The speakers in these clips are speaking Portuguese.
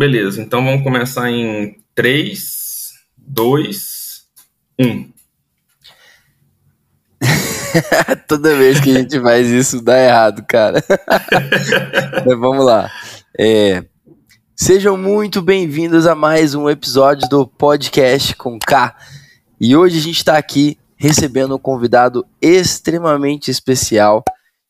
beleza. Então vamos começar em 3, 2, 1. Toda vez que a gente faz isso dá errado, cara. Mas vamos lá. É, sejam muito bem-vindos a mais um episódio do Podcast com K. E hoje a gente está aqui recebendo um convidado extremamente especial.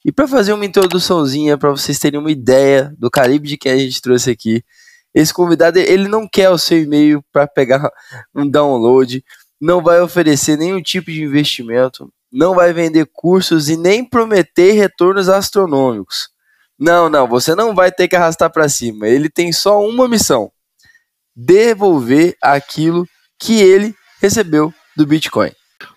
E para fazer uma introduçãozinha, para vocês terem uma ideia do calibre de quem a gente trouxe aqui, esse convidado ele não quer o seu e-mail para pegar um download, não vai oferecer nenhum tipo de investimento, não vai vender cursos e nem prometer retornos astronômicos. Não, não, você não vai ter que arrastar para cima. Ele tem só uma missão: devolver aquilo que ele recebeu do Bitcoin.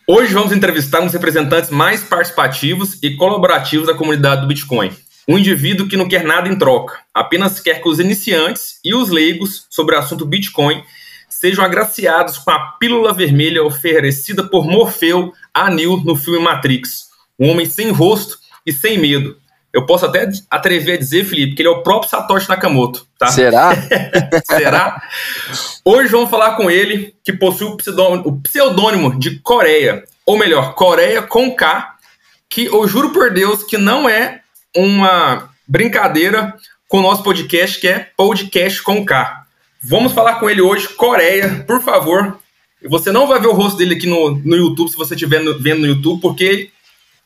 Hoje vamos entrevistar dos representantes mais participativos e colaborativos da comunidade do Bitcoin. Um indivíduo que não quer nada em troca, apenas quer que os iniciantes e os leigos sobre o assunto Bitcoin sejam agraciados com a pílula vermelha oferecida por Morfeu a Neo no filme Matrix. Um homem sem rosto e sem medo. Eu posso até atrever a dizer, Felipe, que ele é o próprio Satoshi Nakamoto, tá? Será? Será? Hoje vamos falar com ele, que possui o pseudônimo, o pseudônimo de Coreia, ou melhor, Coreia com K, que eu juro por Deus que não é uma brincadeira com o nosso podcast, que é Podcast com K. Vamos falar com ele hoje, Coreia, por favor. Você não vai ver o rosto dele aqui no, no YouTube, se você estiver vendo no YouTube, porque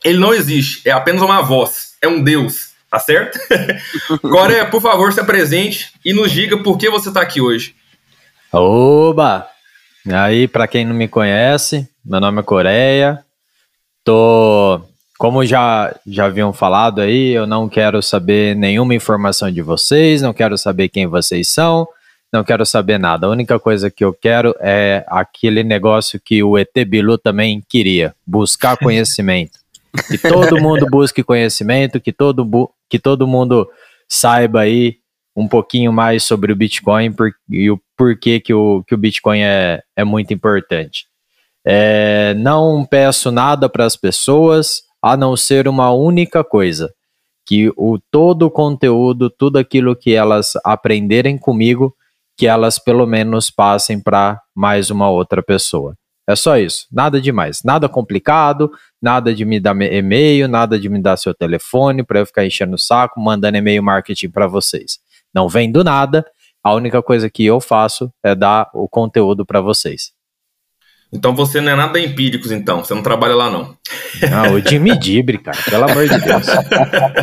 ele, não existe, é apenas uma voz, é um deus, tá certo? Coreia, por favor, se apresente e nos diga por que você está aqui hoje. Oba! Aí, para quem não me conhece, meu nome é Coreia. Tô, como já já haviam falado aí, eu não quero saber nenhuma informação de vocês, não quero saber quem vocês são, não quero saber nada. A única coisa que eu quero é aquele negócio que o ET Bilu também queria, buscar conhecimento. que todo mundo busque conhecimento, que todo, que todo mundo saiba aí um pouquinho mais sobre o Bitcoin por, e o porquê que o, que o Bitcoin é, é muito importante. É, não peço nada para as pessoas a não ser uma única coisa: que o todo o conteúdo, tudo aquilo que elas aprenderem comigo, que elas pelo menos passem para mais uma outra pessoa. É só isso, nada demais, nada complicado, nada de me dar e-mail, nada de me dar seu telefone para eu ficar enchendo o saco, mandando e-mail marketing para vocês. Não vem do nada. A única coisa que eu faço é dar o conteúdo para vocês. Então você não é nada empíricos, então. Você não trabalha lá, não. Não, o Jimmy Dibre, cara, pelo amor de Deus.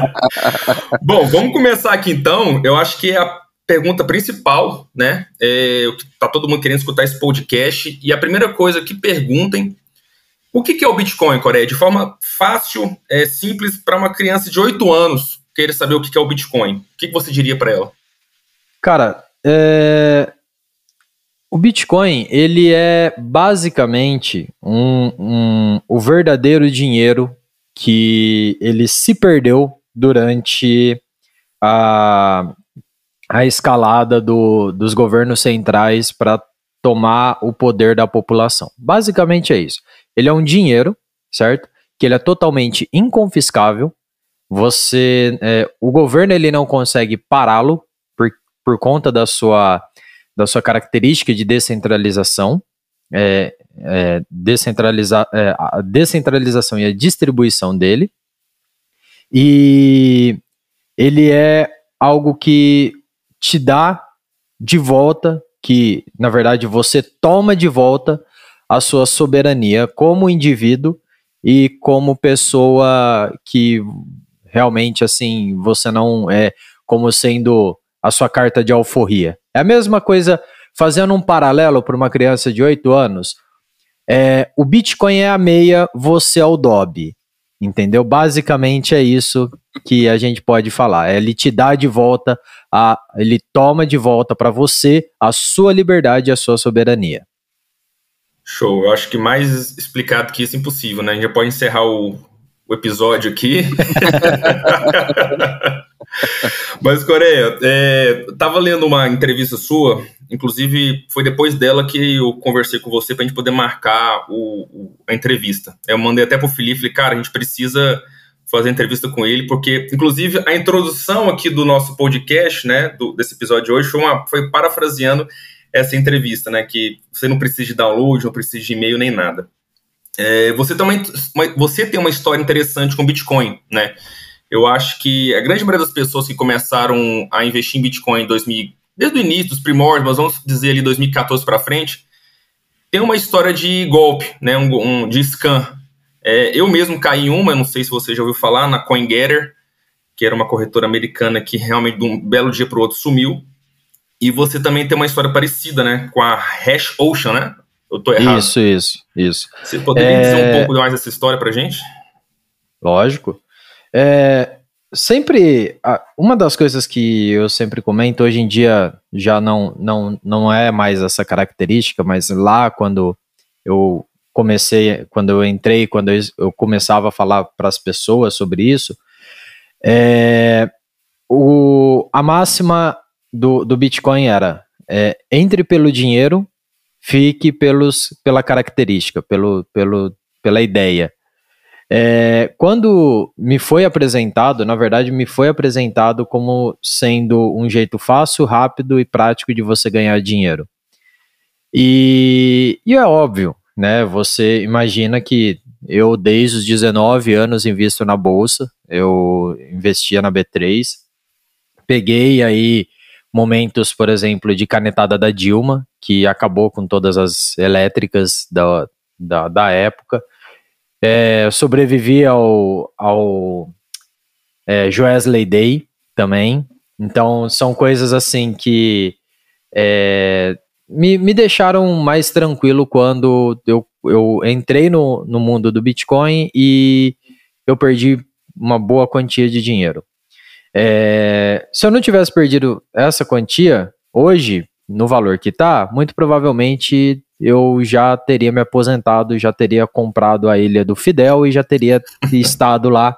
Bom, vamos começar aqui então. Eu acho que é a pergunta principal, né? É, tá todo mundo querendo escutar esse podcast. E a primeira coisa que perguntem: o que, é o Bitcoin, Coreia? De forma fácil, é, simples, para uma criança de 8 anos querer saber o que é o Bitcoin. O que você diria para ela? Cara, é... o Bitcoin ele é basicamente um, um, o verdadeiro dinheiro que ele se perdeu durante a, a escalada do, dos governos centrais para tomar o poder da população. Basicamente é isso. Ele é um dinheiro, certo? Que ele é totalmente inconfiscável. Você, é, o governo ele não consegue pará-lo por conta da sua, da sua característica de descentralização, é, é, descentraliza, é, a descentralização e a distribuição dele. E ele é algo que te dá de volta, que na verdade você toma de volta a sua soberania como indivíduo e como pessoa que realmente assim você não é como sendo a sua carta de alforria. É a mesma coisa, fazendo um paralelo para uma criança de 8 anos, é, o Bitcoin é a meia, você é o Dob. Entendeu? Basicamente é isso que a gente pode falar. É, ele te dá de volta, a, ele toma de volta para você a sua liberdade e a sua soberania. Show. Eu acho que mais explicado que isso é impossível, né? A gente já pode encerrar o, o episódio aqui. Mas, Coreia, é, tava lendo uma entrevista sua, inclusive foi depois dela que eu conversei com você pra gente poder marcar o, o, a entrevista. Eu mandei até pro Felipe, falei, cara, a gente precisa fazer entrevista com ele, porque, inclusive, a introdução aqui do nosso podcast, né, do, desse episódio de hoje, foi, uma, foi parafraseando essa entrevista, né, que você não precisa de download, não precisa de e-mail nem nada. É, você, também, você tem uma história interessante com Bitcoin, né? Eu acho que a grande maioria das pessoas que começaram a investir em Bitcoin em 2000, desde o início, dos primórdios, mas vamos dizer ali 2014 para frente, tem uma história de golpe, né, um, um de scam. É, eu mesmo caí em uma, não sei se você já ouviu falar, na CoinGetter, que era uma corretora americana que realmente de um belo dia para o outro sumiu. E você também tem uma história parecida, né, com a Hash Ocean, né? Eu tô errado. Isso, isso, isso. Você poderia é... dizer um pouco mais dessa história pra gente? Lógico. É, sempre uma das coisas que eu sempre comento hoje em dia já não não não é mais essa característica, mas lá quando eu comecei, quando eu entrei, quando eu, começava a falar para as pessoas sobre isso, é, o, a máxima do, do Bitcoin era é, entre pelo dinheiro, fique pelos, pela característica, pelo, pelo, pela ideia. É, quando me foi apresentado, na verdade, me foi apresentado como sendo um jeito fácil, rápido e prático de você ganhar dinheiro. E, e é óbvio, né? Você imagina que eu, desde os 19 anos, invisto na bolsa, eu investia na B3, peguei aí momentos, por exemplo, de canetada da Dilma, que acabou com todas as elétricas da, da, da época é, sobrevivi ao, ao é, Joesley Day também. Então, são coisas assim que é, me, me deixaram mais tranquilo quando eu, eu entrei no, no mundo do Bitcoin e eu perdi uma boa quantia de dinheiro. É, se eu não tivesse perdido essa quantia, hoje, no valor que está, muito provavelmente eu já teria me aposentado, já teria comprado a ilha do Fidel e já teria estado lá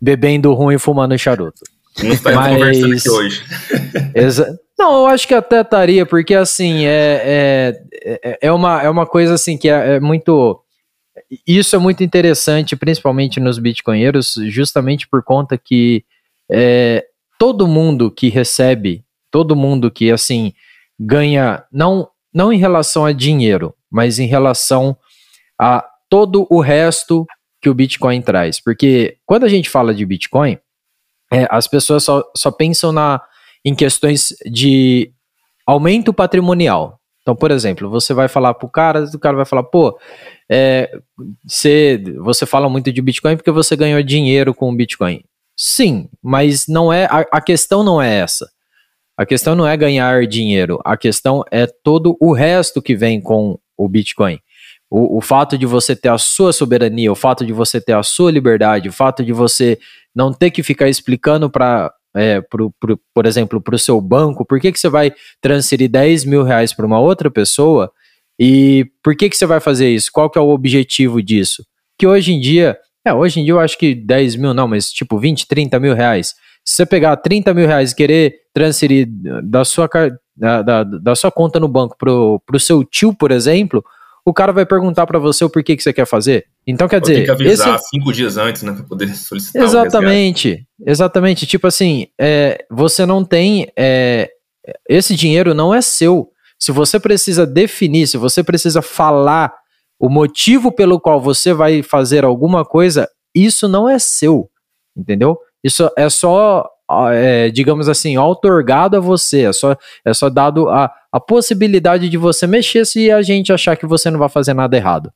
bebendo ruim e fumando charuto. Não estaria Mas... conversando aqui hoje. Exa... Não, eu acho que até estaria, porque assim, é, é, é, é, uma, é uma coisa assim que é, é muito. Isso é muito interessante, principalmente nos bitcoinheiros, justamente por conta que é, todo mundo que recebe, todo mundo que assim ganha, não não em relação a dinheiro, mas em relação a todo o resto que o Bitcoin traz. Porque quando a gente fala de Bitcoin, é, as pessoas só, só pensam na, em questões de aumento patrimonial. Então, por exemplo, você vai falar para o cara, o cara vai falar, pô, é, você, você fala muito de Bitcoin porque você ganhou dinheiro com o Bitcoin. Sim, mas não é a, a questão não é essa. A questão não é ganhar dinheiro, a questão é todo o resto que vem com o Bitcoin. O, o, fato de você ter a sua soberania, o fato de você ter a sua liberdade, o fato de você não ter que ficar explicando para, é, por exemplo, para o seu banco, por que, que você vai transferir 10 mil reais para uma outra pessoa e por que, que você vai fazer isso? Qual que é o objetivo disso? Que hoje em dia, é, hoje em dia eu acho que 10 mil não, mas tipo 20, 30 mil reais se você pegar 30 mil reais e querer transferir da sua, da, da, da sua conta no banco pro, pro seu tio, por exemplo, o cara vai perguntar para você o porquê que você quer fazer. Então, quer dizer. Tem que avisar esse... cinco dias antes, né? Pra poder solicitar. Exatamente. Exatamente. Tipo assim, é, você não tem. É, esse dinheiro não é seu. Se você precisa definir, se você precisa falar o motivo pelo qual você vai fazer alguma coisa, isso não é seu. Entendeu? Isso é só, é, digamos assim, outorgado a você. É só, é só dado a, a possibilidade de você mexer se a gente achar que você não vai fazer nada errado.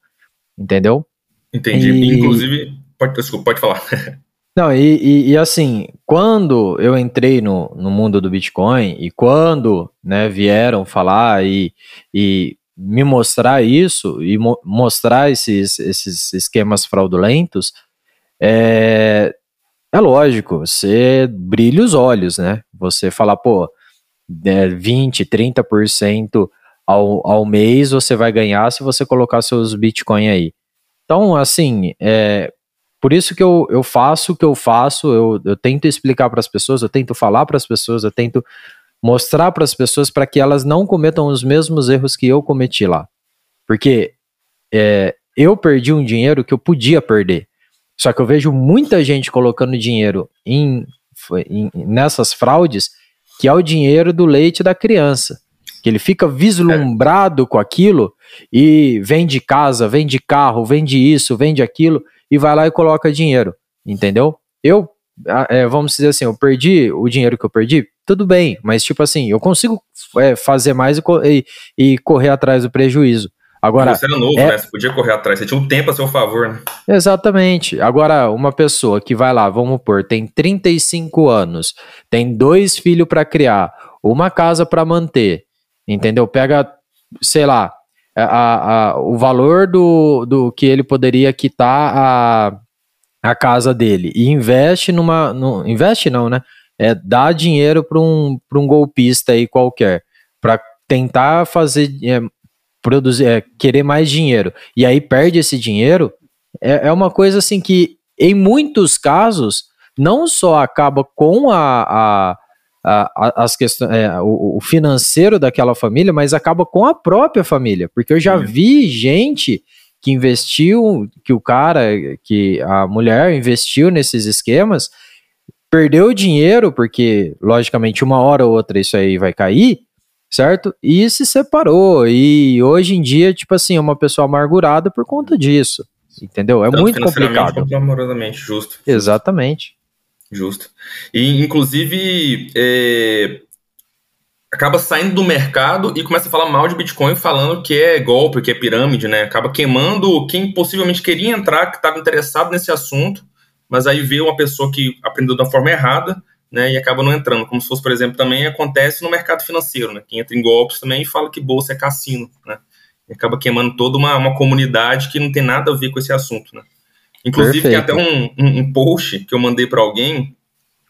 Entendeu? Entendi. E... Inclusive, pode, desculpa, pode falar. Não, e, e, e, assim, quando eu entrei no, no mundo do Bitcoin e quando né, vieram falar e, e me mostrar isso e mo mostrar esses, esses esquemas fraudulentos, é, é lógico, você brilha os olhos, né? Você fala, pô, 20, é, 30% ao, ao mês você vai ganhar se você colocar seus Bitcoin aí. Então, assim, é, por isso que eu, eu faço o que eu faço, eu, eu tento explicar para as pessoas, eu tento falar para as pessoas, eu tento mostrar para as pessoas para que elas não cometam os mesmos erros que eu cometi lá. Porque é, eu perdi um dinheiro que eu podia perder. Só que eu vejo muita gente colocando dinheiro em, em, nessas fraudes, que é o dinheiro do leite da criança. Que ele fica vislumbrado é. com aquilo e vende casa, vende carro, vende isso, vende aquilo e vai lá e coloca dinheiro. Entendeu? Eu, é, vamos dizer assim, eu perdi o dinheiro que eu perdi, tudo bem, mas tipo assim, eu consigo é, fazer mais e, e, e correr atrás do prejuízo. Agora, você era novo, é... né? Você podia correr atrás, você tinha um tempo a seu favor, né? Exatamente. Agora, uma pessoa que vai lá, vamos pôr, tem 35 anos, tem dois filhos para criar, uma casa para manter, entendeu? Pega, sei lá, a, a, o valor do, do que ele poderia quitar a, a casa dele e investe numa. No, investe não, né? É, dá dinheiro para um, um golpista aí qualquer, para tentar fazer é, produzir, é, querer mais dinheiro. E aí perde esse dinheiro, é, é uma coisa assim que, em muitos casos, não só acaba com a, a, as questões, é, o, o, financeiro daquela família, mas acaba com a própria família, porque eu já vi gente que investiu, que o cara, que a mulher investiu nesses esquemas, perdeu dinheiro, porque logicamente uma hora ou outra isso aí vai cair, certo? E se separou. E hoje em dia, tipo assim, é uma pessoa amargurada por conta disso. Entendeu? É Tanto muito complicado. Quanto amorosamente, justo. Exatamente. Justo. E, inclusive, é, acaba saindo do mercado e começa a falar mal de Bitcoin, falando que é golpe, que é pirâmide, né? Acaba queimando quem possivelmente queria entrar, que estava interessado nesse assunto, mas aí vê uma pessoa que aprendeu da forma errada né, e acaba não entrando. Como se fosse, por exemplo, também acontece no mercado financeiro, né, que entra em golpes também e fala que bolsa é cassino, né, e acaba queimando toda uma, uma comunidade que não tem nada a ver com esse assunto, né. Inclusive, Perfeito. tem até um, um, um post que eu mandei para alguém,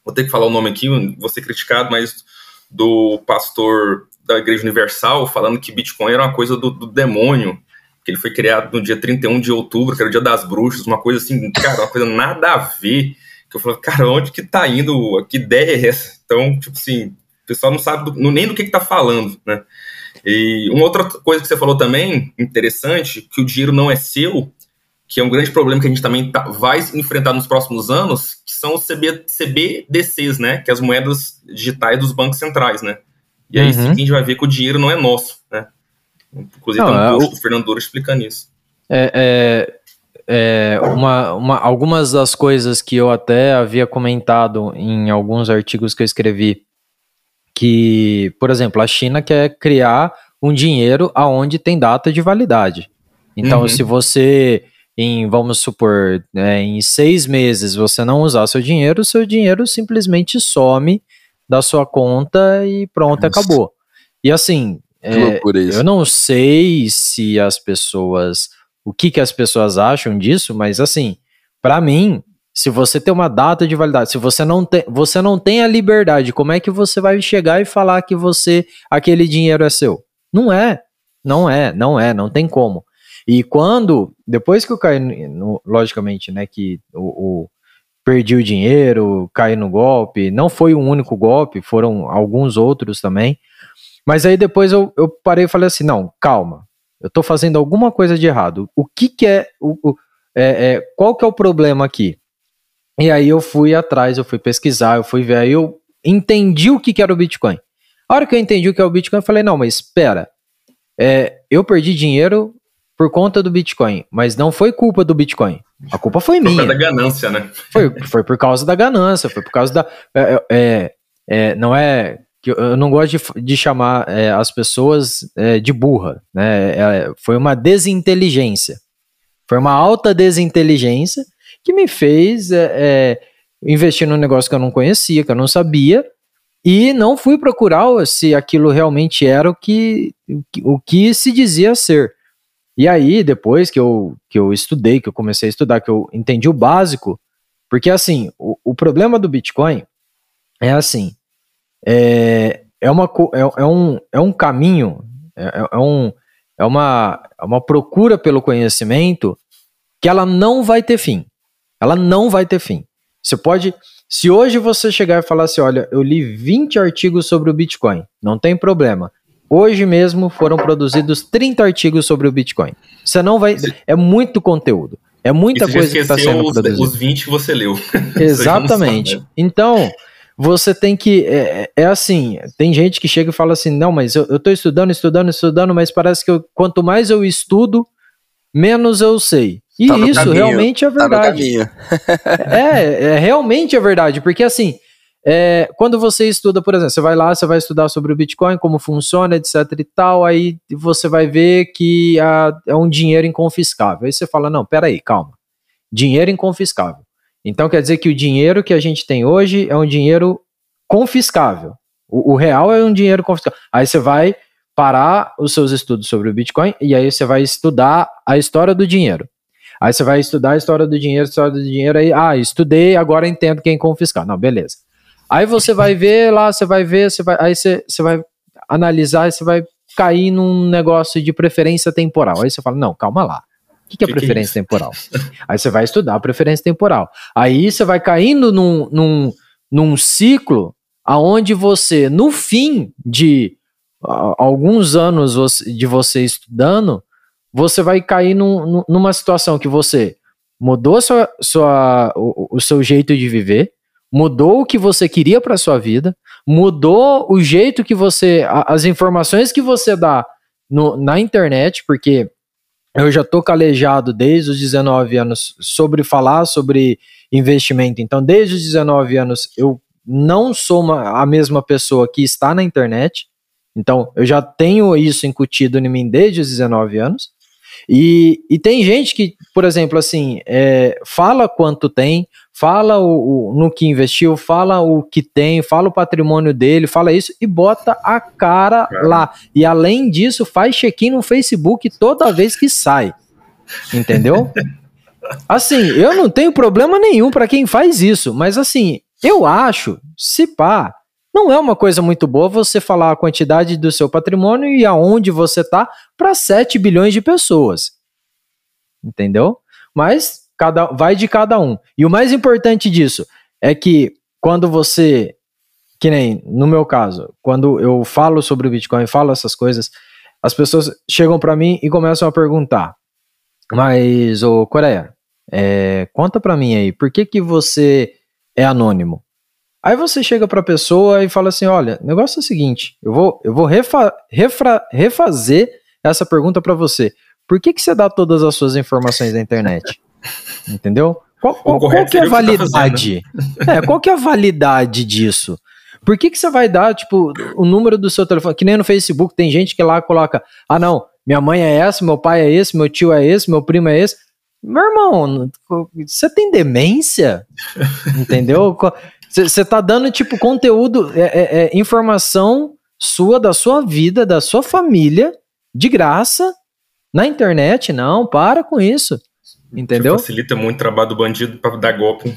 vou ter que falar o nome aqui, vou ser criticado, mas do pastor da Igreja Universal falando que Bitcoin era uma coisa do, do demônio, que ele foi criado no dia 31 de outubro, que era o dia das bruxas, uma coisa assim, cara, uma coisa nada a ver que eu falo, cara, onde que tá indo? Que ideia é essa? Então, tipo assim, o pessoal não sabe do, nem do que, que tá falando, né? E uma outra coisa que você falou também, interessante, que o dinheiro não é seu, que é um grande problema que a gente também tá, vai enfrentar nos próximos anos, que são os CB, CBDCs, né? Que é as moedas digitais dos bancos centrais, né? E aí uhum. sim a gente vai ver que o dinheiro não é nosso, né? Inclusive, não, tem um post é, o... do Fernando Douro explicando isso. É, é, é, uma, uma, algumas das coisas que eu até havia comentado em alguns artigos que eu escrevi, que, por exemplo, a China quer criar um dinheiro aonde tem data de validade. Então, uhum. se você, em, vamos supor, é, em seis meses você não usar seu dinheiro, seu dinheiro simplesmente some da sua conta e pronto, Nossa. acabou. E assim, é, eu não sei se as pessoas o que, que as pessoas acham disso, mas assim, para mim, se você tem uma data de validade, se você não tem, você não tem a liberdade, como é que você vai chegar e falar que você aquele dinheiro é seu? Não é, não é, não é, não tem como. E quando depois que eu caí, no, logicamente, né, que o, o perdi o dinheiro, caí no golpe, não foi um único golpe, foram alguns outros também. Mas aí depois eu, eu parei e falei assim, não, calma, eu estou fazendo alguma coisa de errado. O que, que é, o, o é, é, qual que é o problema aqui? E aí eu fui atrás, eu fui pesquisar, eu fui ver, aí eu entendi o que, que era o Bitcoin. A hora que eu entendi o que é o Bitcoin, eu falei, não, mas espera, é, eu perdi dinheiro por conta do Bitcoin, mas não foi culpa do Bitcoin. A culpa foi minha. Foi da ganância, né? Foi, foi por causa da ganância, foi por causa da. É, é, é não é que eu não gosto de, de chamar é, as pessoas é, de burra, né? É, foi uma desinteligência. Foi uma alta desinteligência que me fez é, é, investir num negócio que eu não conhecia, que eu não sabia, e não fui procurar se aquilo realmente era o que, o que se dizia ser. E aí, depois que eu, que eu estudei, que eu comecei a estudar, que eu entendi o básico, porque assim, o, o problema do Bitcoin é assim, é, é, uma, é, é, um, é um caminho, é, é, é, um, é, uma, é uma procura pelo conhecimento que ela não vai ter fim. Ela não vai ter fim. Você pode. Se hoje você chegar e falar assim: olha, eu li 20 artigos sobre o Bitcoin, não tem problema. Hoje mesmo foram produzidos 30 artigos sobre o Bitcoin. Você não vai. É muito conteúdo. É muita coisa que está sendo produzida. Os 20 que você leu. Exatamente. Então, você tem que. É, é, assim: tem gente que chega e fala assim, não, mas eu, tô estudando, estudando, estudando, mas parece que eu, quanto mais eu estudo, menos eu sei. E tá isso caminho, realmente é tá verdade. Tá é, é, realmente é verdade, porque assim. É, quando você estuda, por exemplo, você vai lá, você vai estudar sobre o Bitcoin, como funciona, etc e tal, aí você vai ver que a, é um dinheiro inconfiscável. Aí você fala, não, peraí, calma. Dinheiro inconfiscável. Então quer dizer que o dinheiro que a gente tem hoje é um dinheiro confiscável. O, o, real é um dinheiro confiscável. Aí você vai parar os seus estudos sobre o Bitcoin e aí você vai estudar a história do dinheiro. Aí você vai estudar a história do dinheiro, a história do dinheiro, aí, ah, estudei, agora entendo quem confiscar. Não, beleza. Aí você vai ver lá, você vai ver, você vai, aí você, você vai analisar, você vai cair num negócio de preferência temporal. Aí você fala, não, calma lá. O que, que é que preferência que é temporal? Aí você vai estudar a preferência temporal. Aí você vai caindo num, num, num ciclo aonde você, no fim de alguns anos de você estudando, você vai cair num, numa situação que você mudou sua, sua, o, o seu jeito de viver, mudou o que você queria para sua vida, mudou o jeito que você, as informações que você dá no, na internet, porque eu já tô calejado desde os 19 anos sobre falar sobre investimento. Então, desde os 19 anos, eu não sou uma, a mesma pessoa que está na internet. Então, eu já tenho isso incutido em mim desde os 19 anos. E, e tem gente que, por exemplo, assim, é, fala quanto tem, fala o, o, no que investiu, fala o que tem, fala o patrimônio dele, fala isso e bota a cara é. lá. E além disso, faz check-in no Facebook toda vez que sai. Entendeu? assim, eu não tenho problema nenhum para quem faz isso, mas assim, eu acho, se pá, não é uma coisa muito boa você falar a quantidade do seu patrimônio e aonde você tá para 7 bilhões de pessoas. Entendeu? Mas cada vai de cada um. E o mais importante disso é que quando você, que nem no meu caso, quando eu falo sobre o Bitcoin, falo essas coisas, as pessoas chegam para mim e começam a perguntar: "Mas o Coreia, é, conta para mim aí, por que que você é anônimo?" Aí você chega para a pessoa e fala assim: "Olha, o negócio é o seguinte, eu vou eu vou refa, refra, refazer essa pergunta para você. Por que que você dá todas as suas informações na internet?" Entendeu? Qual, qual, qual que é a tá validade? Tá é, qual que é a validade disso? Por que, que você vai dar, tipo, o número do seu telefone? Que nem no Facebook, tem gente que lá coloca, ah, não, minha mãe é essa, meu pai é esse, meu tio é esse, meu primo é esse. Meu irmão, você tem demência? Entendeu? Você tá dando, tipo, conteúdo, é, é, é, informação sua, da sua vida, da sua família, de graça, na internet. Não, para com isso. Entendeu? facilita muito o trabalho do bandido para dar golpe.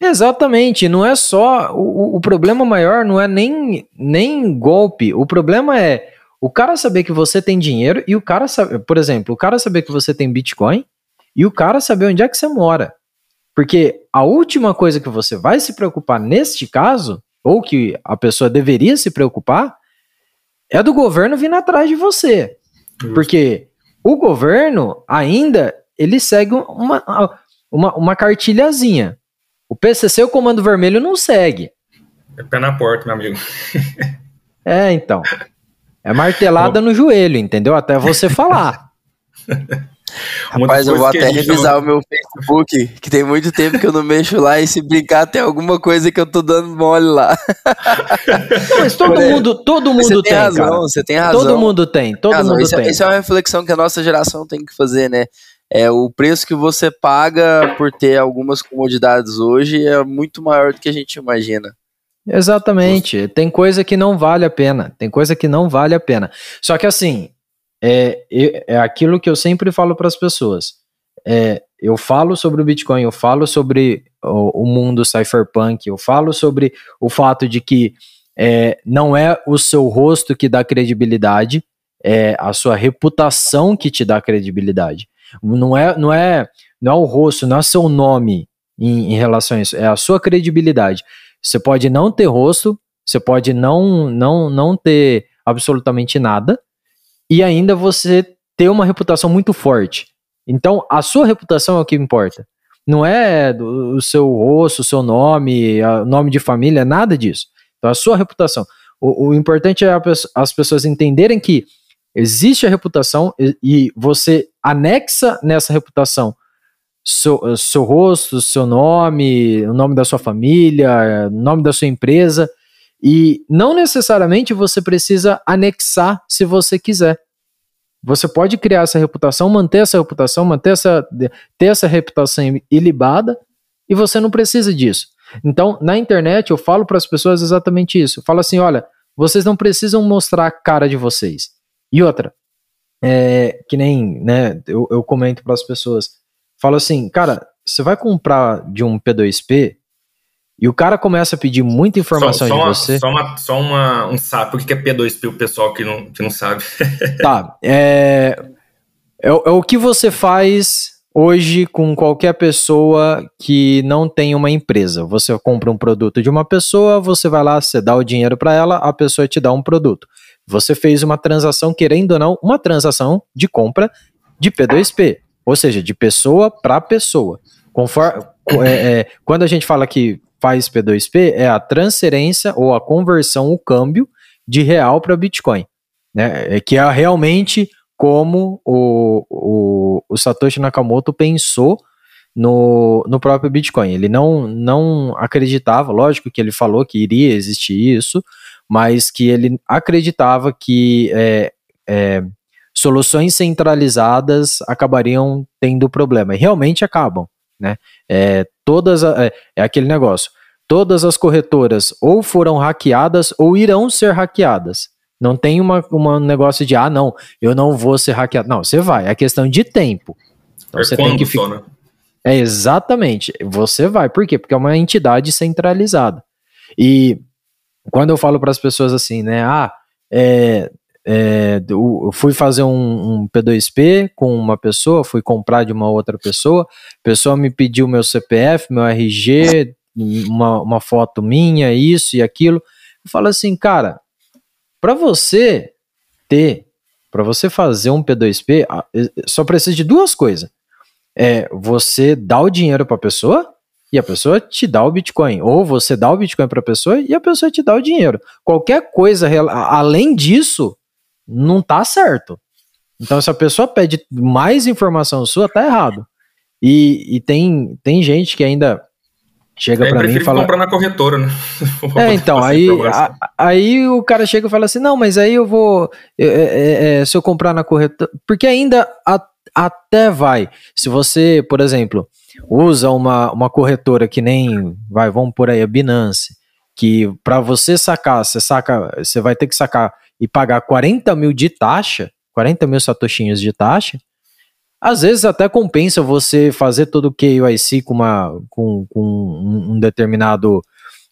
Exatamente, não é só. O, o problema maior não é nem, nem golpe. O problema é o cara saber que você tem dinheiro e o cara saber, por exemplo, o cara saber que você tem Bitcoin e o cara saber onde é que você mora. Porque a última coisa que você vai se preocupar neste caso, ou que a pessoa deveria se preocupar, é do governo vindo atrás de você. Porque o governo ainda ele segue uma, uma, uma cartilhazinha. O PCC, o Comando Vermelho, não segue. É pé na porta, meu amigo. é, então. É martelada no joelho, entendeu? Até você falar. Rapaz, eu vou até revisar chama... o meu Facebook, que tem muito tempo que eu não mexo lá, e se brincar tem alguma coisa que eu tô dando mole lá. Não, mas todo mundo, todo mundo você tem, tem razão, cara. Você tem razão. Todo mundo tem, todo razão. mundo isso, tem. Isso é uma reflexão que a nossa geração tem que fazer, né? é o preço que você paga por ter algumas comodidades hoje é muito maior do que a gente imagina. Exatamente. Tem coisa que não vale a pena. Tem coisa que não vale a pena. Só que assim, é, é aquilo que eu sempre falo para as pessoas. É, eu falo sobre o Bitcoin, eu falo sobre o, o, mundo cypherpunk, eu falo sobre o fato de que é, não é o seu rosto que dá credibilidade, é a sua reputação que te dá credibilidade. Não é, não é, não é o rosto, não é seu nome em, em relação a isso, é a sua credibilidade. Você pode não ter rosto, você pode não, não, não ter absolutamente nada, e ainda você ter uma reputação muito forte. Então, a sua reputação é o que importa. Não é o seu rosto, o seu nome, o nome de família, nada disso. Então, a sua reputação. O, o importante é as pessoas entenderem que existe a reputação e, e você anexa nessa reputação seu, seu rosto, seu nome, o nome da sua família, o nome da sua empresa. E não necessariamente você precisa anexar se você quiser. Você pode criar essa reputação, manter essa reputação, manter essa, ter essa reputação ilibada, e você não precisa disso. Então, na internet, eu falo para as pessoas exatamente isso. Eu falo assim: olha, vocês não precisam mostrar a cara de vocês. E outra, é, que nem né, eu, eu comento para as pessoas: falo assim, cara, você vai comprar de um P2P, e o cara começa a pedir muita informação só, só de uma, você. Só, uma, só uma, um sapo. O que é P2P, o pessoal que não, que não sabe? tá. É, é, é, o que você faz hoje com qualquer pessoa que não tem uma empresa. Você compra um produto de uma pessoa, você vai lá, você dá o dinheiro para ela, a pessoa te dá um produto. Você fez uma transação, querendo ou não, uma transação de compra de P2P. Ou seja, de pessoa para pessoa. Conforme, é, é, quando a gente fala que faz P2P é a transferência ou a conversão, o câmbio de real para Bitcoin, né? É que é realmente como o, o, o, Satoshi Nakamoto pensou no, no próprio Bitcoin. Ele não, não acreditava, lógico que ele falou que iria existir isso, mas que ele acreditava que é, é, soluções centralizadas acabariam tendo problema. E realmente acabam. Né? É, todas a, é, é aquele negócio. Todas as corretoras ou foram hackeadas ou irão ser hackeadas. Não tem uma, uma negócio de, ah, não, eu não vou ser hackeado. Não, você vai. É questão de tempo. Então, é você tem que ficar. Né? É exatamente. Você vai. Por quê? Porque é uma entidade centralizada. E quando eu falo para as pessoas assim, né? Ah, é, é, eu fui fazer um, um, P2P com uma pessoa, fui comprar de uma outra pessoa, a pessoa me pediu meu CPF, meu RG, uma, uma foto minha, isso e aquilo. Eu falo assim, cara, para você ter, para você fazer um P2P, só precisa de duas coisas. É você dá o dinheiro para a pessoa e a pessoa te dá o Bitcoin, ou você dá o Bitcoin para a pessoa e a pessoa te dá o dinheiro. Qualquer coisa além disso não tá certo. Então, se a pessoa pede mais informação sua, tá errado. E, e tem, tem gente que ainda chega para mim e fala. comprar na corretora, né? é, então, aí, a, aí o cara chega e fala assim: não, mas aí eu vou. É, é, é, se eu comprar na corretora. Porque ainda a, até vai. Se você, por exemplo, usa uma, uma corretora que nem. Vai, vamos por aí, a Binance. Que para você sacar, você saca, você vai ter que sacar e pagar 40 mil de taxa, 40 mil satoshinhos de taxa, às vezes até compensa você fazer todo o KYC com, uma, com, com um determinado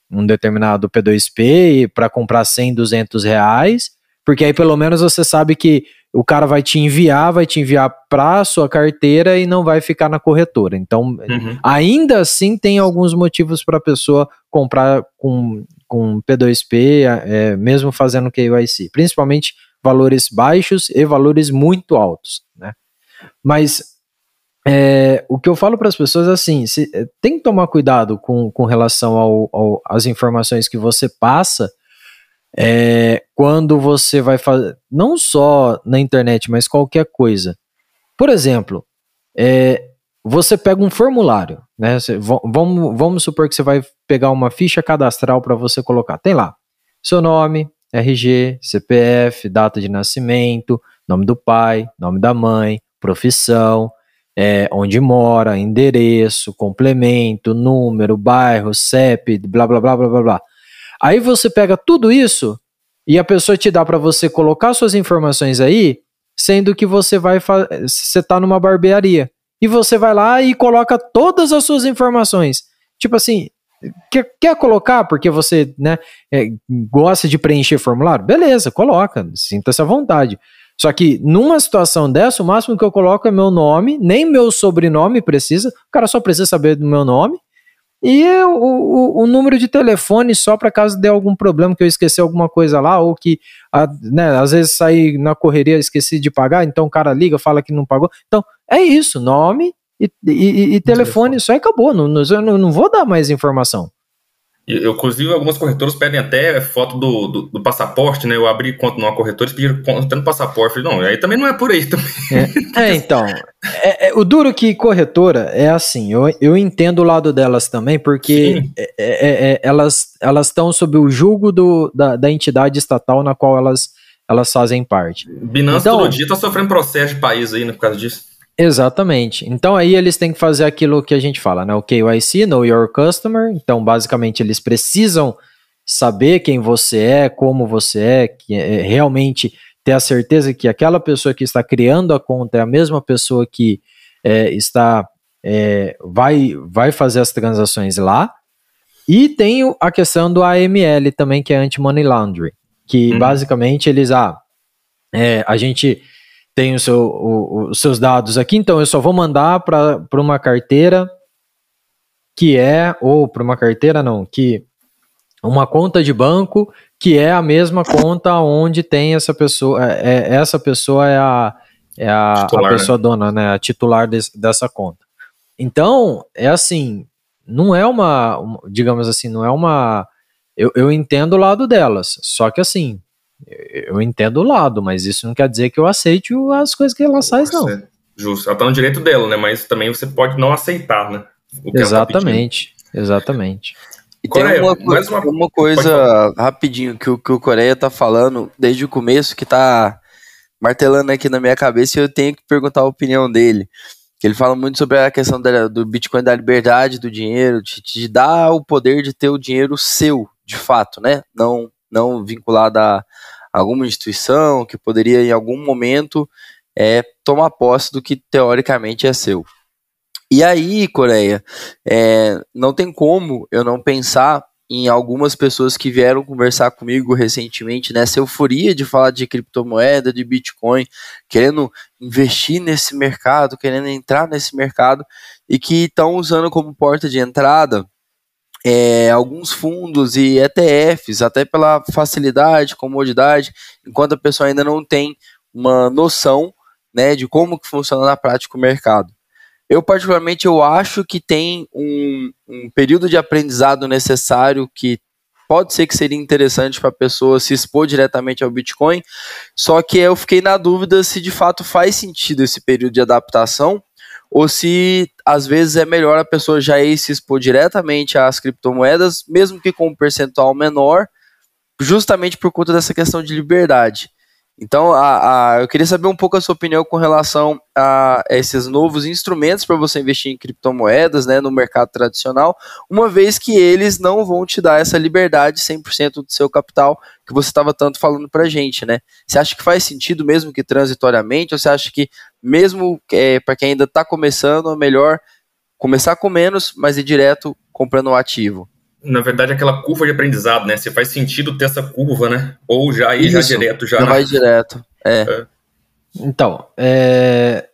um determinado P2P para comprar 100, 200 reais, porque aí pelo menos você sabe que o cara vai te enviar, vai te enviar para sua carteira e não vai ficar na corretora. Então, uhum. ainda assim tem alguns motivos para a pessoa comprar com com P2P, é, mesmo fazendo KYC, principalmente valores baixos e valores muito altos, né? Mas é, o que eu falo para as pessoas é assim, se, é, tem que tomar cuidado com, com relação às informações que você passa é, quando você vai fazer, não só na internet, mas qualquer coisa. Por exemplo, é, você pega um formulário, né? Você, vamos, vamos supor que você vai pegar uma ficha cadastral para você colocar. Tem lá seu nome, RG, CPF, data de nascimento, nome do pai, nome da mãe, profissão, é, onde mora, endereço, complemento, número, bairro, CEP, blá blá blá blá blá blá. Aí você pega tudo isso e a pessoa te dá para você colocar suas informações aí, sendo que você vai você tá numa barbearia e você vai lá e coloca todas as suas informações. Tipo assim, quer, quer colocar porque você né, é, gosta de preencher formulário? Beleza, coloca, sinta-se à vontade. Só que numa situação dessa, o máximo que eu coloco é meu nome, nem meu sobrenome precisa, o cara só precisa saber do meu nome, e o, o, o número de telefone só para caso dê algum problema, que eu esqueci alguma coisa lá, ou que a, né, às vezes saí na correria, esqueci de pagar, então o cara liga, fala que não pagou. Então, é isso, nome e, e, e telefone, só acabou. Não, não, não vou dar mais informação. Eu, inclusive, algumas corretoras pedem até foto do, do, do, passaporte, né? Eu abri conta numa corretora e pediram conta no passaporte. Falei, não, aí também não é por aí também. É, é então. É, é, o duro que corretora é assim, eu, eu entendo o lado delas também, porque é, é, é, elas estão sob o julgo do, da, da entidade estatal na qual elas, elas fazem parte. Binance então, todo dia tá sofrendo processo de país aí, né, por causa disso. Exatamente. Então aí eles têm que fazer aquilo que a gente fala, né? O KYC, Know Your Customer. Então, basicamente, eles precisam saber quem você é, como você é, que é, realmente ter a certeza que aquela pessoa que está criando a conta é a mesma pessoa que é, está é, vai, vai fazer as transações lá. E tem a questão do AML também, que é Anti-Money Laundering, que uhum. basicamente eles, ah, é, a gente tem o seu, o, os seus dados aqui, então eu só vou mandar para uma carteira que é, ou para uma carteira não, que uma conta de banco que é a mesma conta onde tem essa pessoa, é, é essa pessoa é a, é a, titular, a né? pessoa né? dona, né, a titular de, dessa conta. Então, é assim, não é uma, digamos assim, não é uma, eu, eu entendo o lado delas, só que assim, eu entendo o lado, mas isso não quer dizer que eu aceite as coisas que ela faz, não. Justo. Ela tá no direito dela, né? Mas também você pode não aceitar, né? Tá exatamente, tá exatamente. E Coreia, tem uma, uma, uma coisa rapidinho que o, que o Coreia tá falando desde o começo que tá martelando aqui na minha cabeça e eu tenho que perguntar a opinião dele. Que ele fala muito sobre a questão da, do Bitcoin da liberdade do dinheiro, de, de dar o poder de ter o dinheiro seu, de fato, né? Não não vinculada a alguma instituição que poderia em algum momento é, tomar posse do que teoricamente é seu. E aí, Coreia, é, não tem como eu não pensar em algumas pessoas que vieram conversar comigo recentemente nessa euforia de falar de criptomoeda, de Bitcoin, querendo investir nesse mercado, querendo entrar nesse mercado e que estão usando como porta de entrada é, alguns fundos e ETFs, até pela facilidade, comodidade, enquanto a pessoa ainda não tem uma noção né, de como que funciona na prática o mercado. Eu, particularmente, eu acho que tem um, um período de aprendizado necessário que pode ser que seria interessante para a pessoa se expor diretamente ao Bitcoin, só que eu fiquei na dúvida se de fato faz sentido esse período de adaptação, ou se às vezes é melhor a pessoa já ir se expor diretamente às criptomoedas, mesmo que com um percentual menor, justamente por conta dessa questão de liberdade. Então, a, a, eu queria saber um pouco a sua opinião com relação a esses novos instrumentos para você investir em criptomoedas né, no mercado tradicional, uma vez que eles não vão te dar essa liberdade 100% do seu capital que você estava tanto falando para gente. Né? Você acha que faz sentido mesmo que transitoriamente, ou você acha que mesmo é, para quem ainda está começando, é melhor começar com menos, mas ir direto comprando o ativo? Na verdade, aquela curva de aprendizado, né? Se faz sentido ter essa curva, né? Ou já ir Isso, já direto, já. Já vai direto. É. é. Então, é,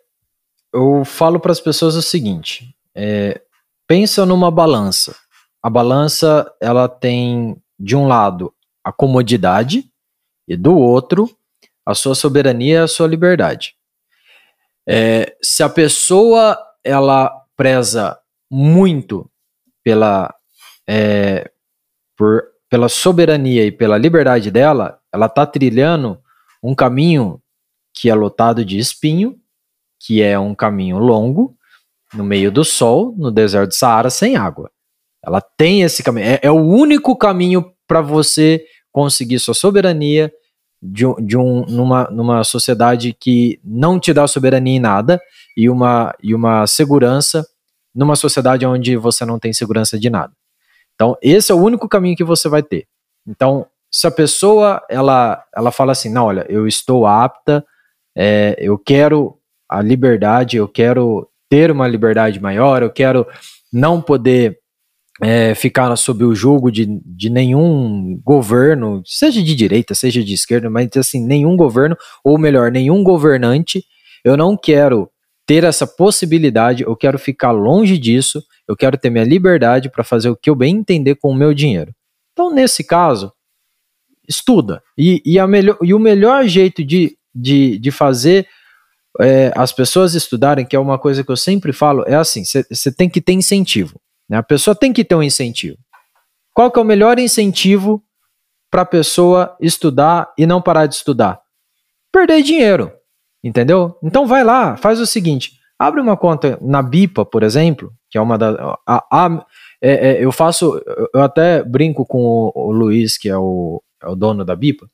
eu falo para as pessoas o seguinte: é, pensa numa balança. A balança ela tem de um lado a comodidade e do outro a sua soberania e a sua liberdade. É, se a pessoa ela preza muito pela é, por, pela soberania e pela liberdade dela, ela está trilhando um caminho que é lotado de espinho, que é um caminho longo, no meio do sol, no deserto do Saara, sem água. Ela tem esse caminho. É, é o único caminho para você conseguir sua soberania de, de um, numa, numa sociedade que não te dá soberania em nada e uma, e uma segurança numa sociedade onde você não tem segurança de nada. Então, esse é o único caminho que você vai ter. Então, se a pessoa ela, ela fala assim, não, olha, eu estou apta, é, eu quero a liberdade, eu quero ter uma liberdade maior, eu quero não poder é, ficar sob o julgo de, de nenhum governo, seja de direita, seja de esquerda, mas assim, nenhum governo, ou melhor, nenhum governante, eu não quero ter essa possibilidade, eu quero ficar longe disso, eu quero ter minha liberdade para fazer o que eu bem entender com o meu dinheiro. Então, nesse caso, estuda. E, e, melhor, e o melhor jeito de, de, de fazer é, as pessoas estudarem, que é uma coisa que eu sempre falo, é assim: você tem que ter incentivo. Né? A pessoa tem que ter um incentivo. Qual que é o melhor incentivo para a pessoa estudar e não parar de estudar? Perder dinheiro, entendeu? Então vai lá, faz o seguinte: abre uma conta na Bipa, por exemplo, que é uma da. A, a, é, é, eu faço, eu até brinco com o, o Luiz, que é o, é o dono da Bipa,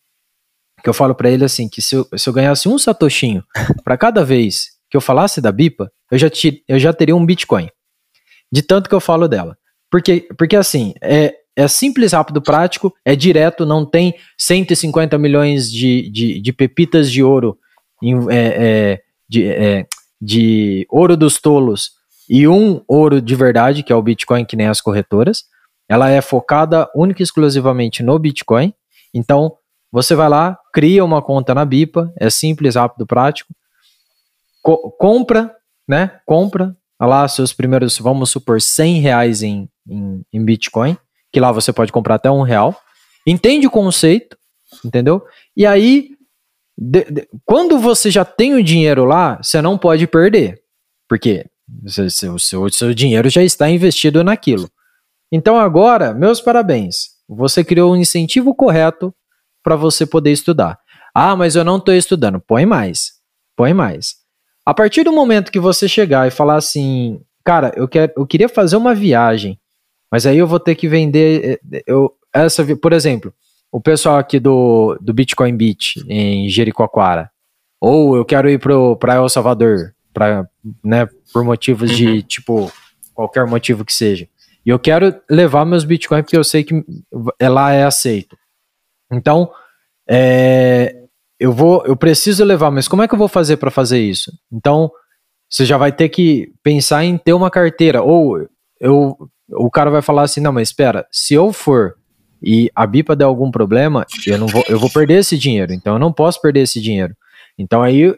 que eu falo para ele assim, que se eu, se eu ganhasse um satoshinho para cada vez que eu falasse da Bipa, eu já, ti, eu já teria um Bitcoin. De tanto que eu falo dela. Porque, porque assim, é, é simples, rápido, prático, é direto, não tem 150 milhões de, de, de pepitas de ouro, é, é, de, é, de ouro dos tolos e um ouro de verdade, que é o Bitcoin, que nem as corretoras. Ela é focada única e exclusivamente no Bitcoin. Então, você vai lá, cria uma conta na BIPA, é simples, rápido, prático. Co compra, né? Compra lá seus primeiros, vamos supor, 100 reais em, em, em Bitcoin, que lá você pode comprar até um real. Entende o conceito, entendeu? E aí, de, de, quando você já tem o dinheiro lá, você não pode perder. Porque o seu, seu dinheiro já está investido naquilo. Então agora, meus parabéns. Você criou um incentivo correto para você poder estudar. Ah, mas eu não estou estudando. Põe mais. Põe mais. A partir do momento que você chegar e falar assim, cara, eu, eu queria fazer uma viagem, mas aí eu vou ter que vender. Eh, eu, essa, por exemplo, o pessoal aqui do, do Bitcoin Beach em Jericoacoara, ou eu quero ir para El Salvador, pra, né, por motivos uhum. de, tipo, qualquer motivo que seja. E eu quero levar meus Bitcoin porque eu sei que lá é aceito. Então, é, eu vou, eu preciso levar, mas como é que eu vou fazer para fazer isso? Então, você já vai ter que pensar em ter uma carteira. Ou eu, o cara vai falar assim, não, mas espera, se eu for e a BIPA der algum problema, eu não vou, eu vou perder esse dinheiro. Então eu não posso perder esse dinheiro. Então aí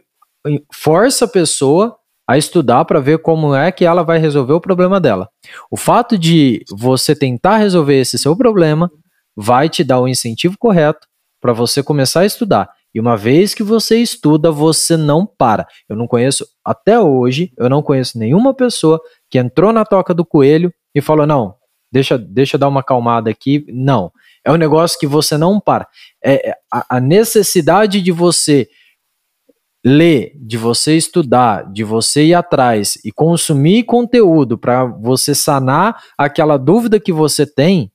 força a pessoa a estudar para ver como é que ela vai resolver o problema dela. O fato de você tentar resolver esse seu problema vai te dar o incentivo correto para você começar a estudar. E uma vez que você estuda, você não para. Eu não conheço, até hoje, eu não conheço nenhuma pessoa que entrou na toca do coelho e falou: não, deixa, deixa eu dar uma acalmada aqui. Não. É um negócio que você não para. É, é a, a necessidade de você ler, de você estudar, de você ir atrás e consumir conteúdo para você sanar aquela dúvida que você tem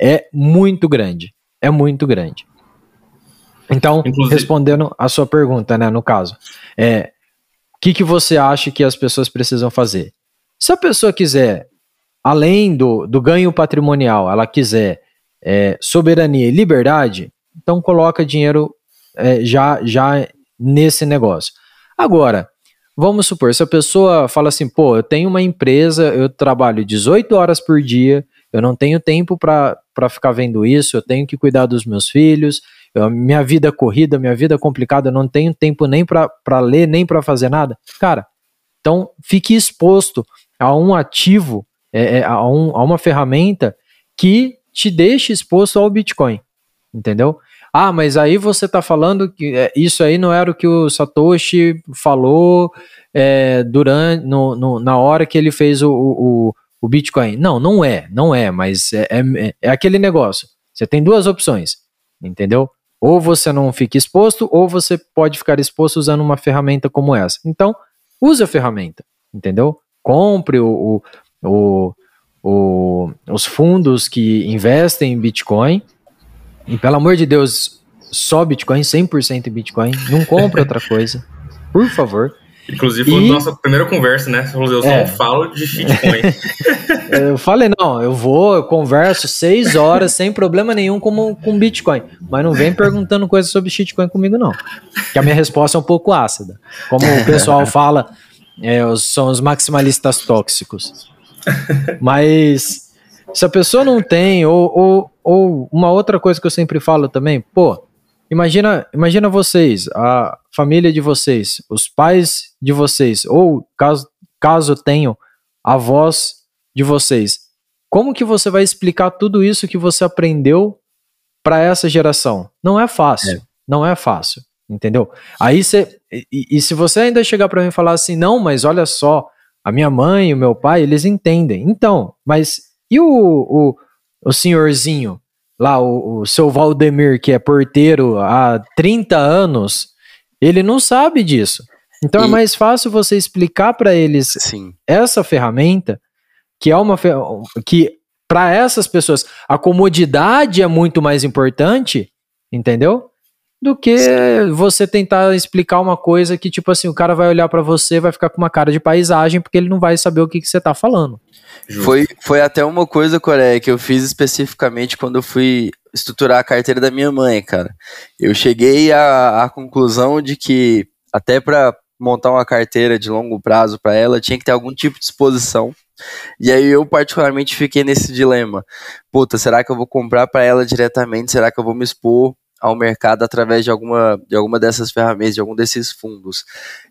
é muito grande. É muito grande. Então, Inclusive... respondendo a sua pergunta, né, no caso, é o que, que você acha que as pessoas precisam fazer? Se a pessoa quiser, além do, do ganho patrimonial, ela quiser é, soberania e liberdade, então coloca dinheiro é, já, já nesse negócio. Agora, vamos supor, se a pessoa fala assim, pô, eu tenho uma empresa, eu trabalho 18 horas por dia, eu não tenho tempo para ficar vendo isso, eu tenho que cuidar dos meus filhos, eu, minha vida corrida, minha vida complicada, eu não tenho tempo nem para ler, nem para fazer nada. Cara, então fique exposto a um ativo, é, é, a, um, a uma ferramenta que te deixe exposto ao Bitcoin, entendeu? Ah, mas aí você está falando que é, isso aí não era o que o Satoshi falou é, durante no, no, na hora que ele fez o, o, o, Bitcoin. Não, não é, não é, mas é, é, é aquele negócio. Você tem duas opções, entendeu? Ou você não fica exposto, ou você pode ficar exposto usando uma ferramenta como essa. Então, use a ferramenta, entendeu? Compre o, o, o, os fundos que investem em Bitcoin e pelo amor de Deus, só Bitcoin, 100% Bitcoin. Não compra outra coisa. Por favor. Inclusive, foi e... nossa primeira conversa, né? Você falou, eu só é. falo de shitcoin. eu falei, não, eu vou, eu converso seis horas sem problema nenhum com, com Bitcoin. Mas não vem perguntando coisas sobre shitcoin comigo, não. Que a minha resposta é um pouco ácida. Como o pessoal fala, é, são os maximalistas tóxicos. Mas se a pessoa não tem, ou, ou, ou uma outra coisa que eu sempre falo também, pô, imagina, imagina vocês, a família de vocês, os pais de vocês, ou caso, caso tenham, avós de vocês. Como que você vai explicar tudo isso que você aprendeu para essa geração? Não é fácil, é. não é fácil. Entendeu? Aí você. E, e se você ainda chegar para mim e falar assim, não, mas olha só, a minha mãe e o meu pai, eles entendem. Então, mas e o, o, o senhorzinho lá, o, o seu Valdemir, que é porteiro há 30 anos, ele não sabe disso. Então é e... é mais fácil você explicar para eles Sim. essa ferramenta, que é uma que para essas pessoas a comodidade é muito mais importante, entendeu? Do que Sim. você tentar explicar uma coisa que, tipo assim, o cara vai olhar para você, vai ficar com uma cara de paisagem, porque ele não vai saber o que, que você tá falando. Foi, foi até uma coisa, Coreia, que eu fiz especificamente quando eu fui estruturar a carteira da minha mãe, cara. Eu cheguei à, à conclusão de que, até para montar uma carteira de longo prazo para ela, tinha que ter algum tipo de exposição. E aí eu particularmente fiquei nesse dilema. Puta, será que eu vou comprar para ela diretamente? Será que eu vou me expor ao mercado através de alguma, de alguma dessas ferramentas, de algum desses fundos.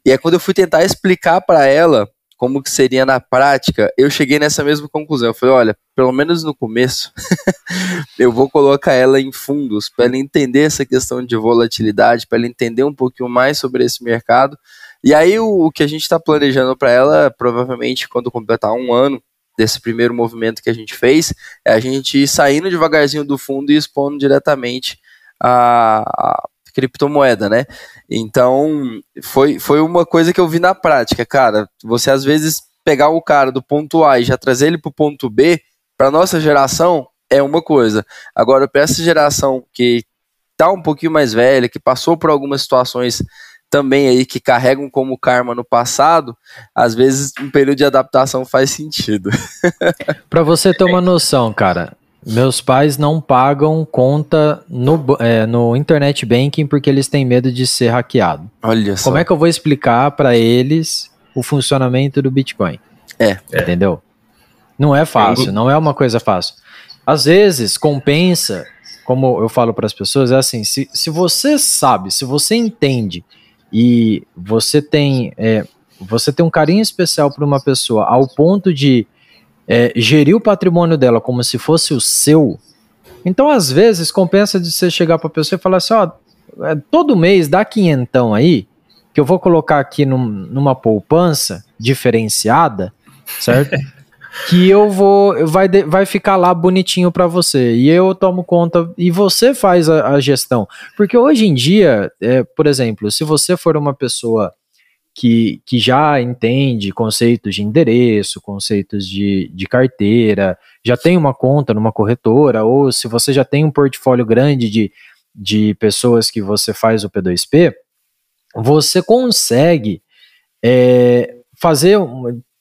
E aí quando eu fui tentar explicar para ela como que seria na prática, eu cheguei nessa mesma conclusão. Eu falei, olha, pelo menos no começo, eu vou colocar ela em fundos para ela entender essa questão de volatilidade, para ela entender um pouquinho mais sobre esse mercado. E aí o, o que a gente está planejando para ela, provavelmente quando completar um ano desse primeiro movimento que a gente fez, é a gente saindo devagarzinho do fundo e expondo diretamente a, a criptomoeda, né? Então, foi, foi uma coisa que eu vi na prática, cara. Você às vezes pegar o cara do ponto A e já trazer ele para o ponto B, para nossa geração, é uma coisa. Agora, para essa geração que tá um pouquinho mais velha, que passou por algumas situações também aí que carregam como karma no passado, às vezes um período de adaptação faz sentido. para você ter uma noção, cara, meus pais não pagam conta no, é, no internet banking porque eles têm medo de ser hackeado. Olha só. Como é que eu vou explicar para eles o funcionamento do Bitcoin? É. Entendeu? Não é fácil, não é uma coisa fácil. Às vezes compensa, como eu falo para as pessoas, é assim: se, se você sabe, se você entende e você tem, é, você tem um carinho especial por uma pessoa ao ponto de é, gerir o patrimônio dela como se fosse o seu, então às vezes compensa de você chegar para a pessoa e falar assim: ó, é, todo mês dá quinhentão aí, que eu vou colocar aqui num, numa poupança diferenciada, certo? que eu vou, vai, vai ficar lá bonitinho para você e eu tomo conta e você faz a, a gestão, porque hoje em dia, é, por exemplo, se você for uma pessoa que, que já entende conceitos de endereço, conceitos de, de carteira, já tem uma conta numa corretora, ou se você já tem um portfólio grande de, de pessoas que você faz o P2P, você consegue é, fazer,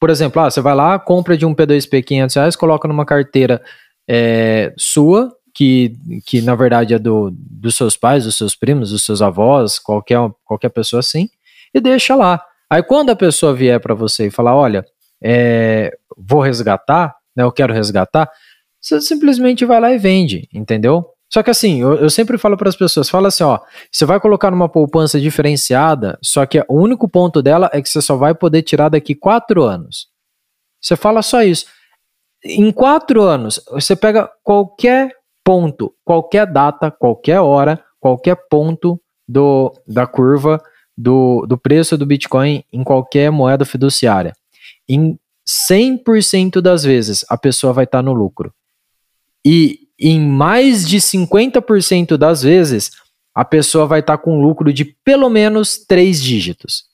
por exemplo, ah, você vai lá, compra de um P2P 500 reais, coloca numa carteira é, sua, que, que na verdade é do, dos seus pais, dos seus primos, dos seus avós, qualquer, qualquer pessoa assim, e deixa lá. Aí quando a pessoa vier para você e falar, olha, é, vou resgatar, né, eu quero resgatar, você simplesmente vai lá e vende, entendeu? Só que assim, eu, eu sempre falo para as pessoas, fala assim, ó, você vai colocar numa poupança diferenciada, só que o único ponto dela é que você só vai poder tirar daqui quatro anos. Você fala só isso. Em quatro anos, você pega qualquer ponto, qualquer data, qualquer hora, qualquer ponto do, da curva do, do preço do Bitcoin em qualquer moeda fiduciária. Em 100% das vezes, a pessoa vai estar tá no lucro. E em mais de 50% das vezes, a pessoa vai estar tá com lucro de pelo menos três dígitos.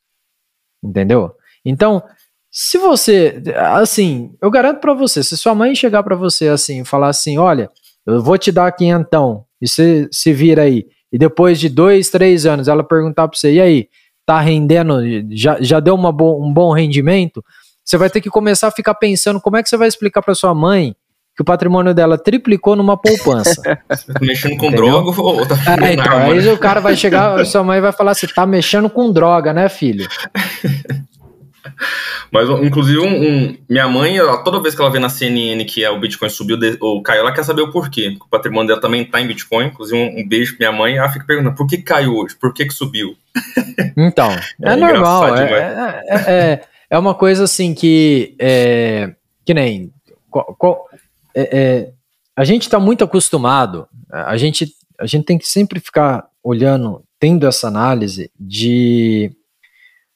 Entendeu? Então, se você, assim, eu garanto para você, se sua mãe chegar para você assim falar assim, olha, eu vou te dar quinhentão, e você se vira aí, e depois de dois, três anos ela perguntar para você, e aí, tá rendendo, já, já deu uma bo um bom rendimento, você vai ter que começar a ficar pensando como é que você vai explicar para sua mãe que o patrimônio dela triplicou numa poupança. tá mexendo com Entendeu? droga ou tá é, então, Aí o cara vai chegar, sua mãe vai falar assim, tá mexendo com droga, né, filho? Mas, inclusive, um, um, minha mãe, ela, toda vez que ela vê na CNN que é, o Bitcoin subiu ou caiu, ela quer saber o porquê. O patrimônio dela também está em Bitcoin. Inclusive, um, um, beijo pra minha mãe. Ela fica perguntando por que caiu hoje? Por que, que subiu? Então, é, é normal. É, é, é, é, uma coisa assim que. É, que nem. Qual, qual, é, a gente está muito acostumado. A gente, a gente tem que sempre ficar olhando tendo essa análise de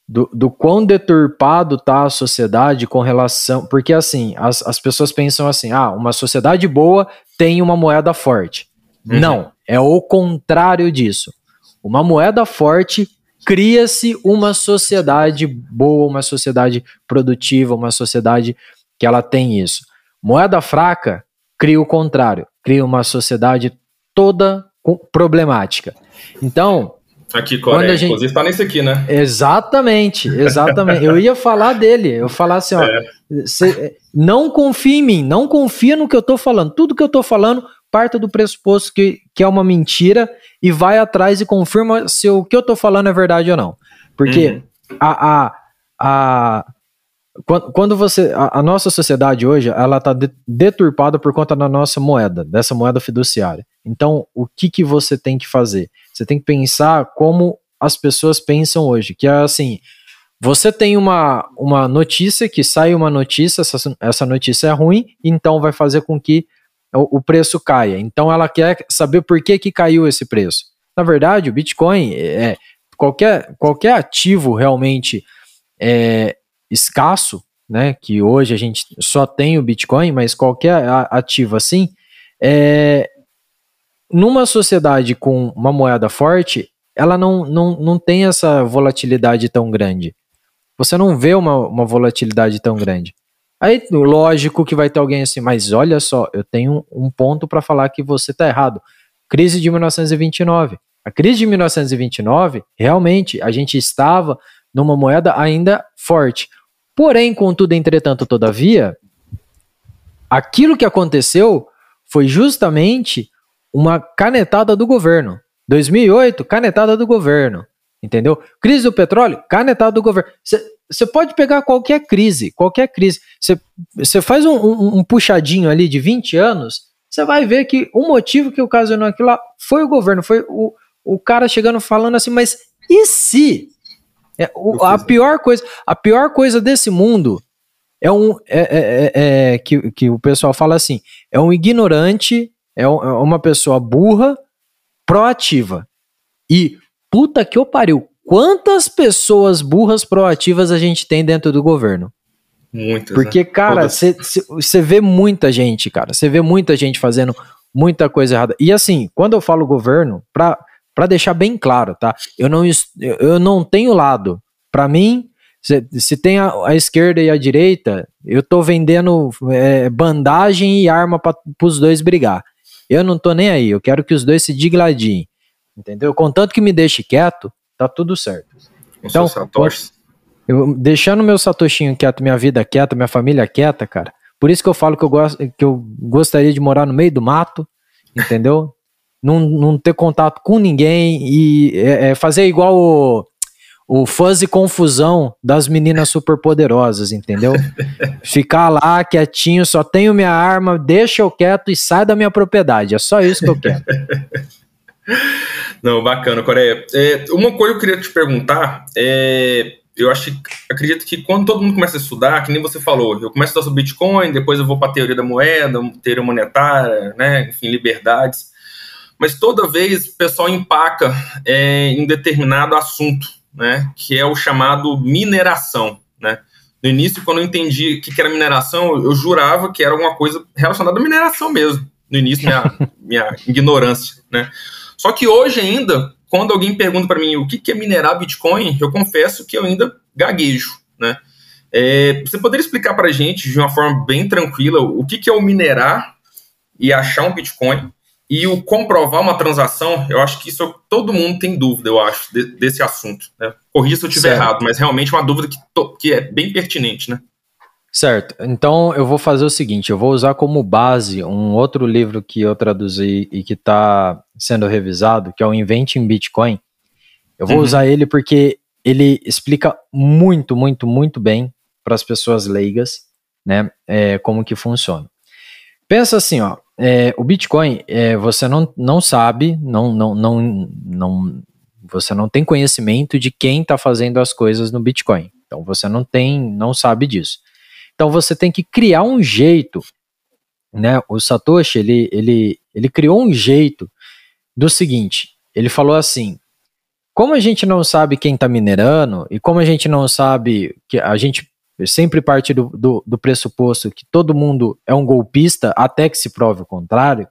do, do quão deturpado está a sociedade com relação. Porque assim, as, as pessoas pensam assim: ah, uma sociedade boa tem uma moeda forte. Uhum. Não, é o contrário disso. Uma moeda forte cria-se uma sociedade boa, uma sociedade produtiva, uma sociedade que ela tem isso. Moeda fraca cria o contrário, cria uma sociedade toda problemática. Então, Aqui, Coreia, gente... inclusive tá nesse aqui, né? Exatamente, exatamente. eu ia falar dele, eu falar assim, ó, é. cê, não confia em mim, não confia no que eu tô falando. Tudo que eu tô falando parta do pressuposto que, que é uma mentira e vai atrás e confirma se o que eu tô falando é verdade ou não. Porque uhum. a, a, a, quando você. A, a, nossa sociedade hoje, ela tá deturpada por conta da nossa moeda, dessa moeda fiduciária. Então, o que, que você tem que fazer? Você tem que pensar como as pessoas pensam hoje, que é assim. Você tem uma, uma notícia que sai uma notícia, essa, essa notícia é ruim, então vai fazer com que o, o preço caia. Então ela quer saber por que, que caiu esse preço. Na verdade, o Bitcoin é qualquer, qualquer ativo realmente é, escasso, né? Que hoje a gente só tem o Bitcoin, mas qualquer ativo assim, é, numa sociedade com uma moeda forte, ela não, não, não tem essa volatilidade tão grande. Você não vê uma, uma volatilidade tão grande. Aí, lógico que vai ter alguém assim, mas olha só, eu tenho um ponto para falar que você está errado. Crise de 1929. A crise de 1929, realmente, a gente estava numa moeda ainda forte. Porém, contudo, entretanto, todavia, aquilo que aconteceu foi justamente uma canetada do governo. 2008, canetada do governo. Entendeu? Crise do petróleo, canetada do governo. Você pode pegar qualquer crise, qualquer crise. Você faz um, um, um, puxadinho ali de 20 anos, você vai ver que o motivo que ocasionou aquilo lá foi o governo, foi o, o cara chegando falando assim, mas e se? É, o, a pior coisa, a pior coisa desse mundo é um é, é, é, é que, que o pessoal fala assim, é um ignorante, é, é uma pessoa burra, proativa. E puta que eu pariu, quantas pessoas burras proativas a gente tem dentro do governo? Muitas. Porque, né? cara, você vê muita gente, cara. Você vê muita gente fazendo muita coisa errada. E assim, quando eu falo governo, pra, pra deixar bem claro, tá? Eu não, eu não tenho lado. Para mim, se, se tem a, a, esquerda e a direita, eu tô vendendo é, bandagem e arma para os dois brigar. Eu não tô nem aí. Eu quero que os dois se digladiem. Entendeu? Contanto que me deixe quieto, tá tudo certo. Então, eu, deixando meu satoshinho quieto, minha vida quieta, minha família quieta, cara. Por isso que eu falo que eu, gosto, que eu gostaria de morar no meio do mato, entendeu? não, não ter contato com ninguém e é, é fazer igual o, o fuzzy confusão das meninas superpoderosas, entendeu? Ficar lá quietinho, só tenho minha arma, deixa eu quieto e sai da minha propriedade. É só isso que eu quero. Não, bacana, Coreia. É, uma coisa que eu queria te perguntar é. Eu acho, acredito que quando todo mundo começa a estudar, que nem você falou, eu começo a estudar sobre Bitcoin, depois eu vou para a teoria da moeda, teoria monetária, né, enfim, liberdades. Mas toda vez o pessoal empaca é, em determinado assunto, né, que é o chamado mineração, né. No início, quando eu entendi o que era mineração, eu jurava que era alguma coisa relacionada à mineração mesmo. No início, minha, minha ignorância, né. Só que hoje ainda, quando alguém pergunta para mim o que é minerar Bitcoin, eu confesso que eu ainda gaguejo, né? É, você poderia explicar para a gente de uma forma bem tranquila o que, que é o minerar e achar um Bitcoin e o comprovar uma transação? Eu acho que isso todo mundo tem dúvida, eu acho, de, desse assunto. Né? Corrija se eu estiver errado, mas realmente é uma dúvida que, que é bem pertinente, né? Certo. Então eu vou fazer o seguinte: eu vou usar como base um outro livro que eu traduzi e que está sendo revisado, que é o Invente em Bitcoin. Eu vou uhum. usar ele porque ele explica muito, muito, muito bem para as pessoas leigas, né, é, como que funciona. Pensa assim, ó, é, o Bitcoin, é, você não, não sabe, não, não, não, não, você não tem conhecimento de quem está fazendo as coisas no Bitcoin. Então você não tem, não sabe disso. Então você tem que criar um jeito, né? O Satoshi, ele, ele, ele criou um jeito do seguinte, ele falou assim, como a gente não sabe quem está minerando e como a gente não sabe que a gente sempre parte do, do, do, pressuposto que todo mundo é um golpista até que se prove o contrário,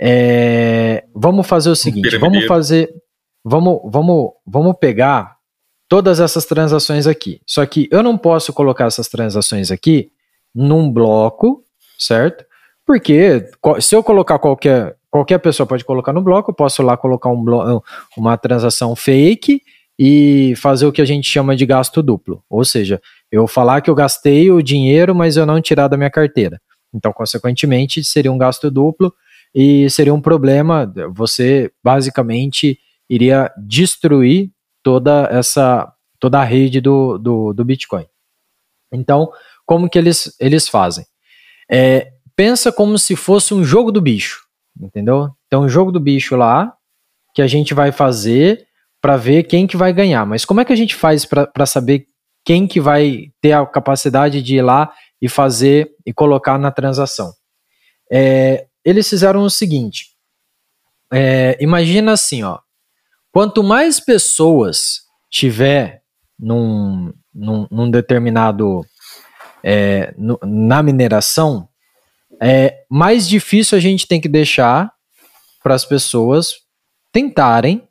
é, vamos fazer o seguinte, vamos fazer, vamos, vamos, vamos pegar todas essas transações aqui. Só que eu não posso colocar essas transações aqui num bloco, certo? Porque se eu colocar qualquer qualquer pessoa pode colocar no bloco, eu posso lá colocar um bloco, uma transação fake e fazer o que a gente chama de gasto duplo. Ou seja, eu falar que eu gastei o dinheiro, mas eu não tirar da minha carteira. Então, consequentemente, seria um gasto duplo e seria um problema. Você basicamente iria destruir toda essa toda a rede do, do, do Bitcoin. Então, como que eles, eles fazem? É, pensa como se fosse um jogo do bicho, entendeu? Então, um jogo do bicho lá que a gente vai fazer para ver quem que vai ganhar. Mas como é que a gente faz para saber quem que vai ter a capacidade de ir lá e fazer e colocar na transação? É, eles fizeram o seguinte: é, imagina assim, ó, quanto mais pessoas tiver num, num, num determinado é, no, na mineração, é mais difícil a gente tem que deixar para as pessoas tentarem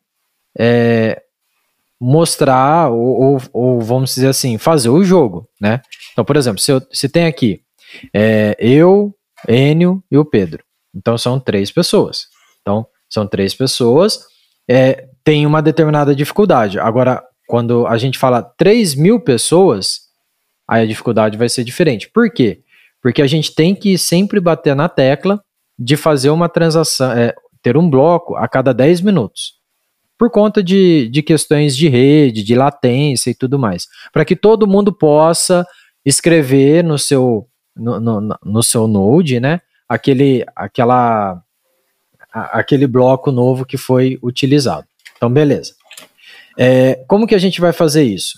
é, mostrar ou, ou, ou, vamos dizer assim fazer o jogo, né? Então, por exemplo, se, eu, se tem aqui é, eu, Enio e o Pedro, então são três pessoas. Então são três pessoas, é, tem uma determinada dificuldade. Agora, quando a gente fala 3 mil pessoas, aí a dificuldade vai ser diferente. Por quê? Porque a gente tem que sempre bater na tecla de fazer uma transação, é, ter um bloco a cada 10 minutos. Por conta de, de questões de rede, de latência e tudo mais. Para que todo mundo possa escrever no seu, no, no, no seu Node, né? Aquele, aquela, aquele bloco novo que foi utilizado. Então, beleza. É, como que a gente vai fazer isso?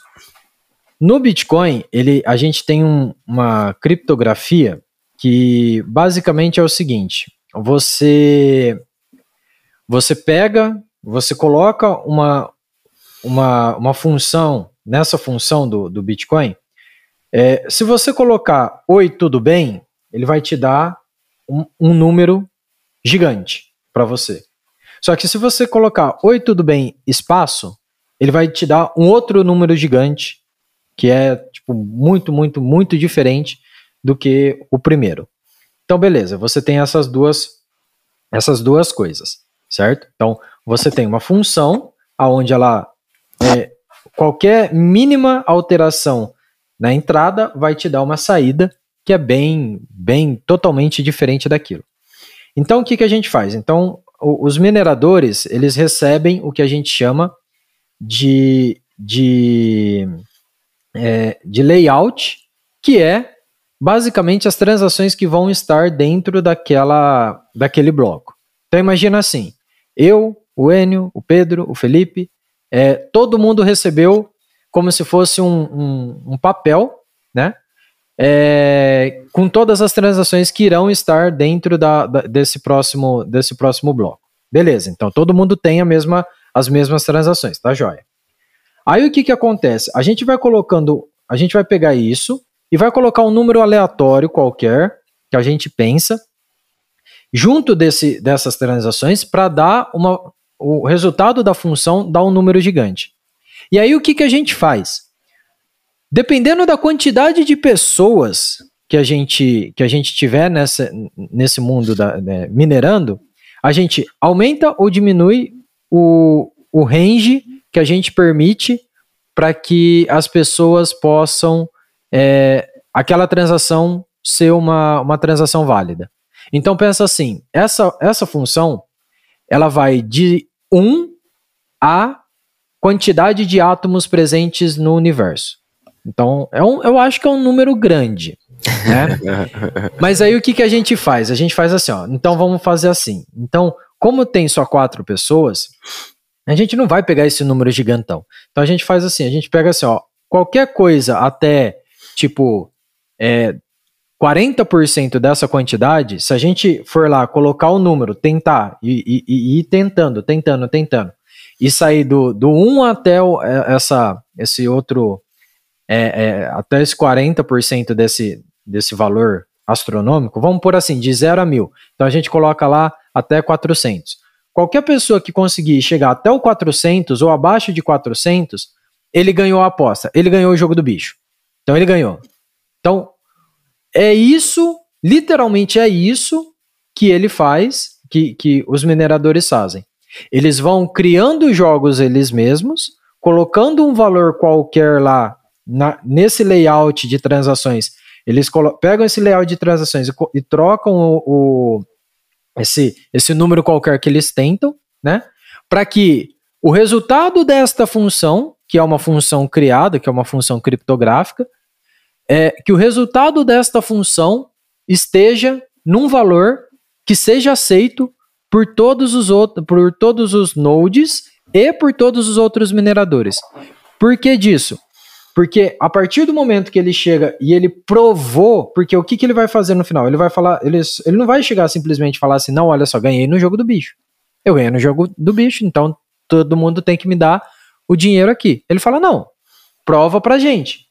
No Bitcoin, ele, a gente tem um, uma criptografia que basicamente é o seguinte: você você pega, você coloca uma, uma, uma função nessa função do, do Bitcoin. É, se você colocar oi, tudo bem, ele vai te dar um, um número gigante para você. Só que se você colocar oi, tudo bem, espaço, ele vai te dar um outro número gigante, que é tipo muito, muito, muito diferente do que o primeiro. Então, beleza, você tem essas duas essas duas coisas, certo? Então, você tem uma função aonde ela é, qualquer mínima alteração na entrada vai te dar uma saída que é bem, bem totalmente diferente daquilo. Então, o que, que a gente faz? Então, o, os mineradores eles recebem o que a gente chama de, de, é, de layout, que é basicamente as transações que vão estar dentro daquela, daquele bloco. Então imagina assim, eu, o Enio, o Pedro, o Felipe, é, todo mundo recebeu como se fosse um, um, um papel, né? É, com todas as transações que irão estar dentro da, da, desse, próximo, desse próximo bloco. Beleza, então todo mundo tem a mesma as mesmas transações, tá joia? Aí o que que acontece? A gente vai colocando, a gente vai pegar isso e vai colocar um número aleatório qualquer que a gente pensa junto desse, dessas transações para dar uma, o resultado da função dar um número gigante. E aí o que que a gente faz? Dependendo da quantidade de pessoas que a gente que a gente tiver nessa, nesse mundo da, né, minerando, a gente aumenta ou diminui o, o range que a gente permite para que as pessoas possam é, aquela transação ser uma, uma transação válida. Então pensa assim, essa, essa função ela vai de 1 a quantidade de átomos presentes no universo. Então, é um, eu acho que é um número grande. Né? Mas aí o que, que a gente faz? A gente faz assim, ó. Então vamos fazer assim. Então, como tem só quatro pessoas, a gente não vai pegar esse número gigantão. Então a gente faz assim, a gente pega assim, ó, qualquer coisa até tipo é, 40% dessa quantidade, se a gente for lá colocar o número, tentar e, ir tentando, tentando, tentando, e sair do, do 1 até o, é, essa, esse outro, é, é, até esse 40% desse, desse valor astronômico, vamos por assim, de 0 a 1000. Então a gente coloca lá até 400. Qualquer pessoa que conseguir chegar até o 400 ou abaixo de 400, ele ganhou a aposta, ele ganhou o jogo do bicho. Então ele ganhou. Então é isso, literalmente é isso que ele faz, que, que os mineradores fazem. Eles vão criando jogos eles mesmos, colocando um valor qualquer lá na, nesse layout de transações. Eles pegam esse layout de transações e, e trocam o, o, esse, esse número qualquer que eles tentam, né? Para que o resultado desta função, que é uma função criada, que é uma função criptográfica, é que o resultado desta função esteja num valor que seja aceito por todos os outros, por todos os nodes e por todos os outros mineradores. Por que disso? Porque a partir do momento que ele chega e ele provou, porque o que, que ele vai fazer no final? Ele vai falar, ele, ele não vai chegar simplesmente falar assim, não, olha só, ganhei no jogo do bicho. Eu ganhei no jogo do bicho, então todo mundo tem que me dar o dinheiro aqui. Ele fala, não, prova pra gente.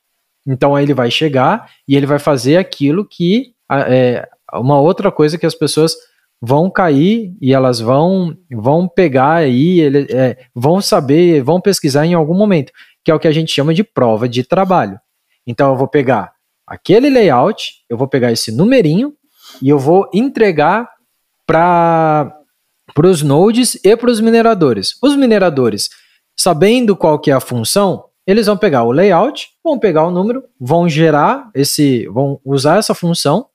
Então aí ele vai chegar e ele vai fazer aquilo que é uma outra coisa que as pessoas vão cair e elas vão vão pegar aí, ele, é, vão saber, vão pesquisar em algum momento, que é o que a gente chama de prova de trabalho. Então eu vou pegar aquele layout, eu vou pegar esse numerinho e eu vou entregar para os nodes e para os mineradores. Os mineradores, sabendo qual que é a função, eles vão pegar o layout, vão pegar o número, vão gerar esse, vão usar essa função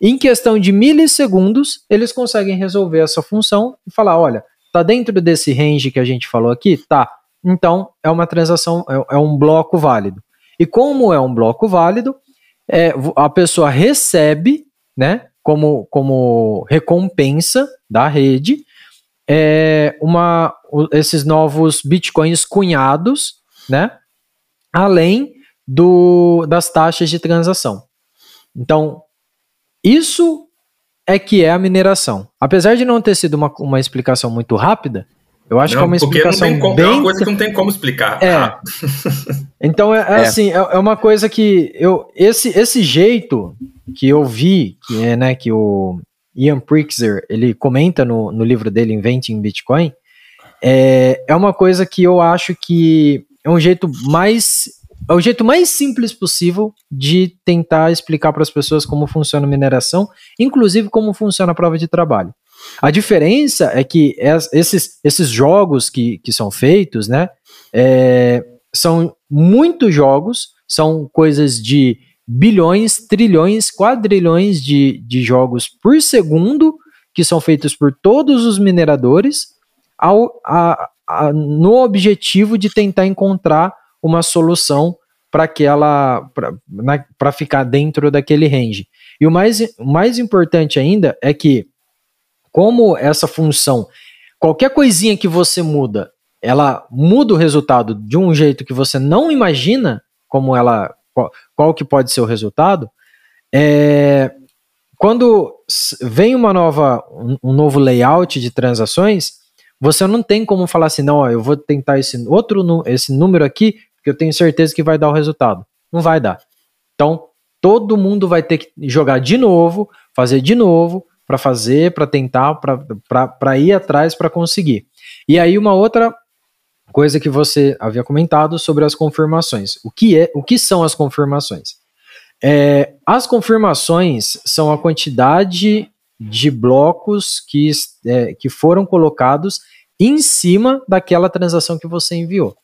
em questão de milissegundos, eles conseguem resolver essa função e falar: olha, tá dentro desse range que a gente falou aqui? Tá. Então é uma transação, é, é um bloco válido. E como é um bloco válido, é, a pessoa recebe, né, como, como recompensa da rede, é, uma, esses novos bitcoins cunhados, né, além do, das taxas de transação. Então, isso é que é a mineração. Apesar de não ter sido uma, uma explicação muito rápida, eu acho não, que é uma explicação como, bem... É uma coisa que não tem como explicar. É. então, é, é, é. assim, é, é, uma coisa que eu... Esse, esse jeito que eu vi, que é, né, que o Ian Prixer, ele comenta no, no livro dele, Inventing Bitcoin, é, é uma coisa que eu acho que é um jeito mais é o jeito mais simples possível de tentar explicar para as pessoas como funciona a mineração, inclusive como funciona a prova de trabalho. A diferença é que esses, esses jogos que, que são feitos, né, é, são muitos jogos, são coisas de bilhões, trilhões, quadrilhões de, de jogos por segundo que são feitos por todos os mineradores ao, a, no objetivo de tentar encontrar uma solução para aquela para né, ficar dentro daquele range. E o mais, mais importante ainda é que como essa função, qualquer coisinha que você muda, ela muda o resultado de um jeito que você não imagina como ela qual, qual que pode ser o resultado, é, quando vem uma nova um, um novo layout de transações, você não tem como falar assim, não, ó, eu vou tentar esse outro esse número aqui porque eu tenho certeza que vai dar o resultado. Não vai dar. Então, todo mundo vai ter que jogar de novo, fazer de novo, para fazer, para tentar, para ir atrás para conseguir. E aí, uma outra coisa que você havia comentado sobre as confirmações. O que, é, o que são as confirmações? É, as confirmações são a quantidade de blocos que, é, que foram colocados em cima daquela transação que você enviou.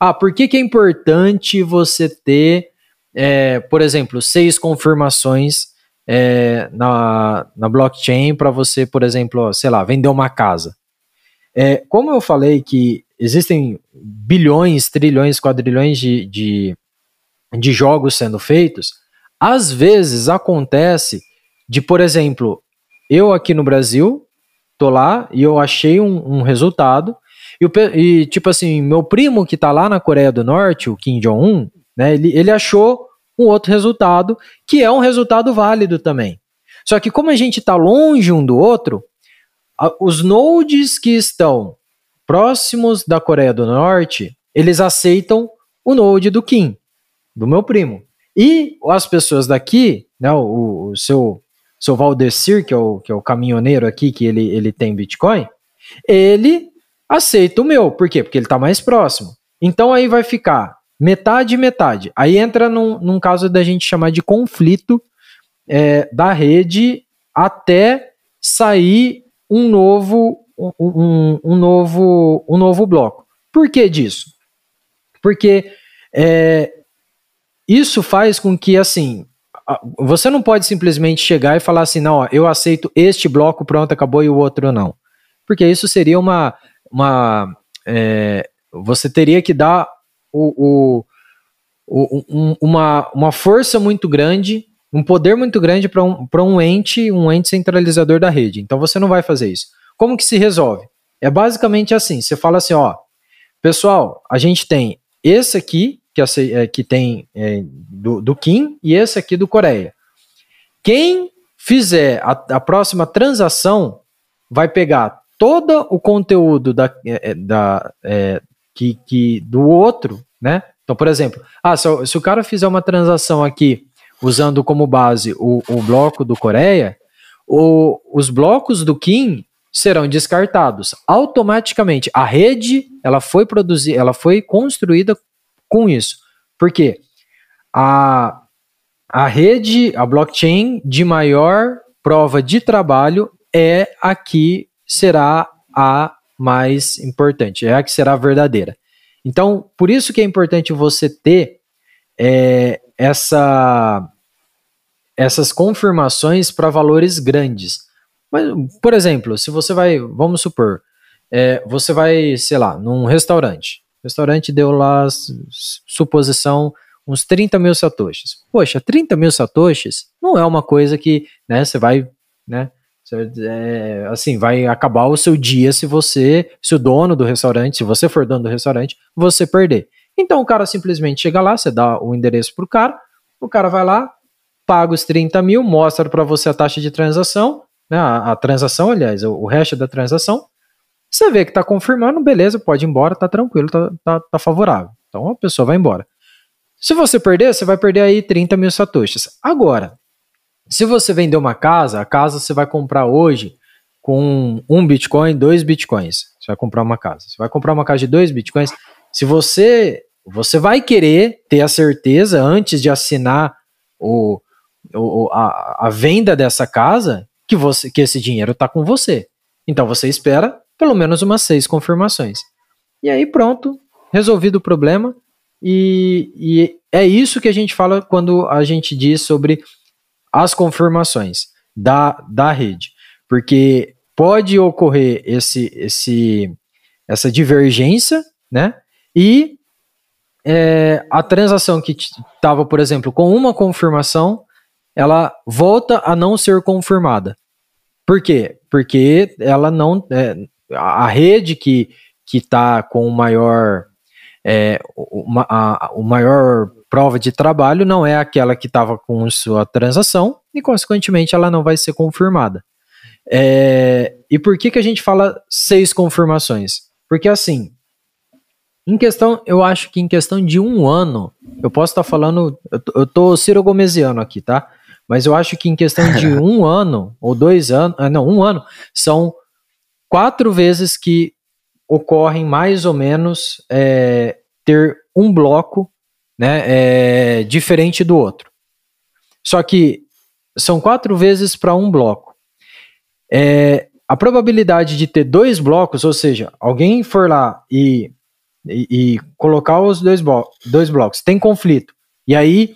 Ah, por que, que é importante você ter, é, por exemplo, seis confirmações é, na, na blockchain para você, por exemplo, sei lá, vender uma casa? É, como eu falei que existem bilhões, trilhões, quadrilhões de, de, de jogos sendo feitos, às vezes acontece de, por exemplo, eu aqui no Brasil, tô lá e eu achei um, um resultado e, o, e, tipo assim, meu primo que tá lá na Coreia do Norte, o Kim Jong-un, né, ele, ele achou um outro resultado, que é um resultado válido também. Só que como a gente está longe um do outro, a, os nodes que estão próximos da Coreia do Norte, eles aceitam o Node do Kim, do meu primo. E as pessoas daqui, né, o, o seu, seu Valdecir, que é, o, que é o caminhoneiro aqui, que ele, ele tem Bitcoin, ele aceita o meu. Por quê? Porque ele está mais próximo. Então aí vai ficar metade metade. Aí entra num, num caso da gente chamar de conflito é, da rede até sair um novo um, um, novo um novo bloco. Por que disso? Porque é, isso faz com que assim você não pode simplesmente chegar e falar assim, não, ó, eu aceito este bloco, pronto, acabou e o outro não, porque isso seria uma uma é, você teria que dar o, o, o um, uma, uma força muito grande um poder muito grande para um, um ente, um ente centralizador da rede. Então você não vai fazer isso. Como que se resolve? É basicamente assim: você fala assim, ó, pessoal, a gente tem esse aqui, que, é, que tem é, do, do Kim, e esse aqui do Coreia. Quem fizer a, a próxima transação vai pegar todo o conteúdo da, é, é da, é, que, que, do outro, né? Então, por exemplo, ah, se, se o cara fizer uma transação aqui usando como base o, o bloco do Coreia, o, os blocos do Kim serão descartados automaticamente. A rede ela foi produzida, ela foi construída com isso. Por quê? A, a rede, a blockchain de maior prova de trabalho é a que será a mais importante, é a que será verdadeira. Então, por isso que é importante você ter é, essa, essas confirmações para valores grandes. Mas, por exemplo, se você vai, vamos supor, é, você vai, sei lá, num restaurante. Restaurante deu lá, suposição, uns 30 mil satoshis. Poxa, 30 mil satoshis não é uma coisa que, né, você vai, né, é, assim, vai acabar o seu dia se você, se o dono do restaurante, se você for dono do restaurante, você perder. Então o cara simplesmente chega lá, você dá o endereço pro cara, o cara vai lá, paga os 30 mil, mostra para você a taxa de transação, né, a, a transação, aliás, o, o, resto da transação. Você vê que está confirmando, beleza, pode ir embora, tá tranquilo, tá, tá, tá favorável. Então a pessoa vai embora. Se você perder, você vai perder aí 30 mil satoshis. Agora, se você vender uma casa, a casa você vai comprar hoje com um Bitcoin, dois Bitcoins. Você vai comprar uma casa. Você vai comprar uma casa de dois Bitcoins. Se você você vai querer ter a certeza antes de assinar o, o a, a venda dessa casa que você que esse dinheiro está com você. Então você espera pelo menos umas seis confirmações. E aí pronto, resolvido o problema. E, e é isso que a gente fala quando a gente diz sobre as confirmações da, da rede. Porque pode ocorrer esse, esse, essa divergência, né? E é, a transação que estava, por exemplo, com uma confirmação, ela volta a não ser confirmada. Por quê? Porque ela não. É, a rede que está com o maior. É, uma, a, o maior prova de trabalho não é aquela que estava com sua transação e, consequentemente, ela não vai ser confirmada. É, e por que, que a gente fala seis confirmações? Porque assim, em questão, eu acho que em questão de um ano, eu posso estar tá falando, eu tô, eu tô Ciro Gomesiano aqui, tá? Mas eu acho que em questão de um ano, ou dois anos, ah, não, um ano, são quatro vezes que ocorrem mais ou menos é, ter um bloco né, é, diferente do outro. Só que são quatro vezes para um bloco. É, a probabilidade de ter dois blocos, ou seja, alguém for lá e e, e colocar os dois, blo dois blocos, tem conflito, e aí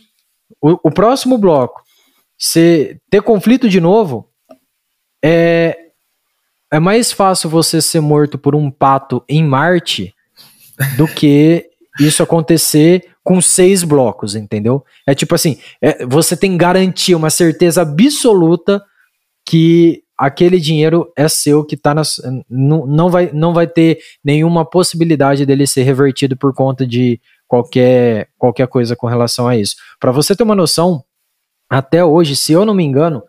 o, o próximo bloco se ter conflito de novo, é, é mais fácil você ser morto por um pato em Marte do que isso acontecer com seis blocos, entendeu? É tipo assim, é, você tem garantia, uma certeza absoluta que aquele dinheiro é seu que tá nas, não, não, vai, não vai ter nenhuma possibilidade dele ser revertido por conta de qualquer, qualquer coisa com relação a isso. Para você ter uma noção, até hoje, se eu não me engano,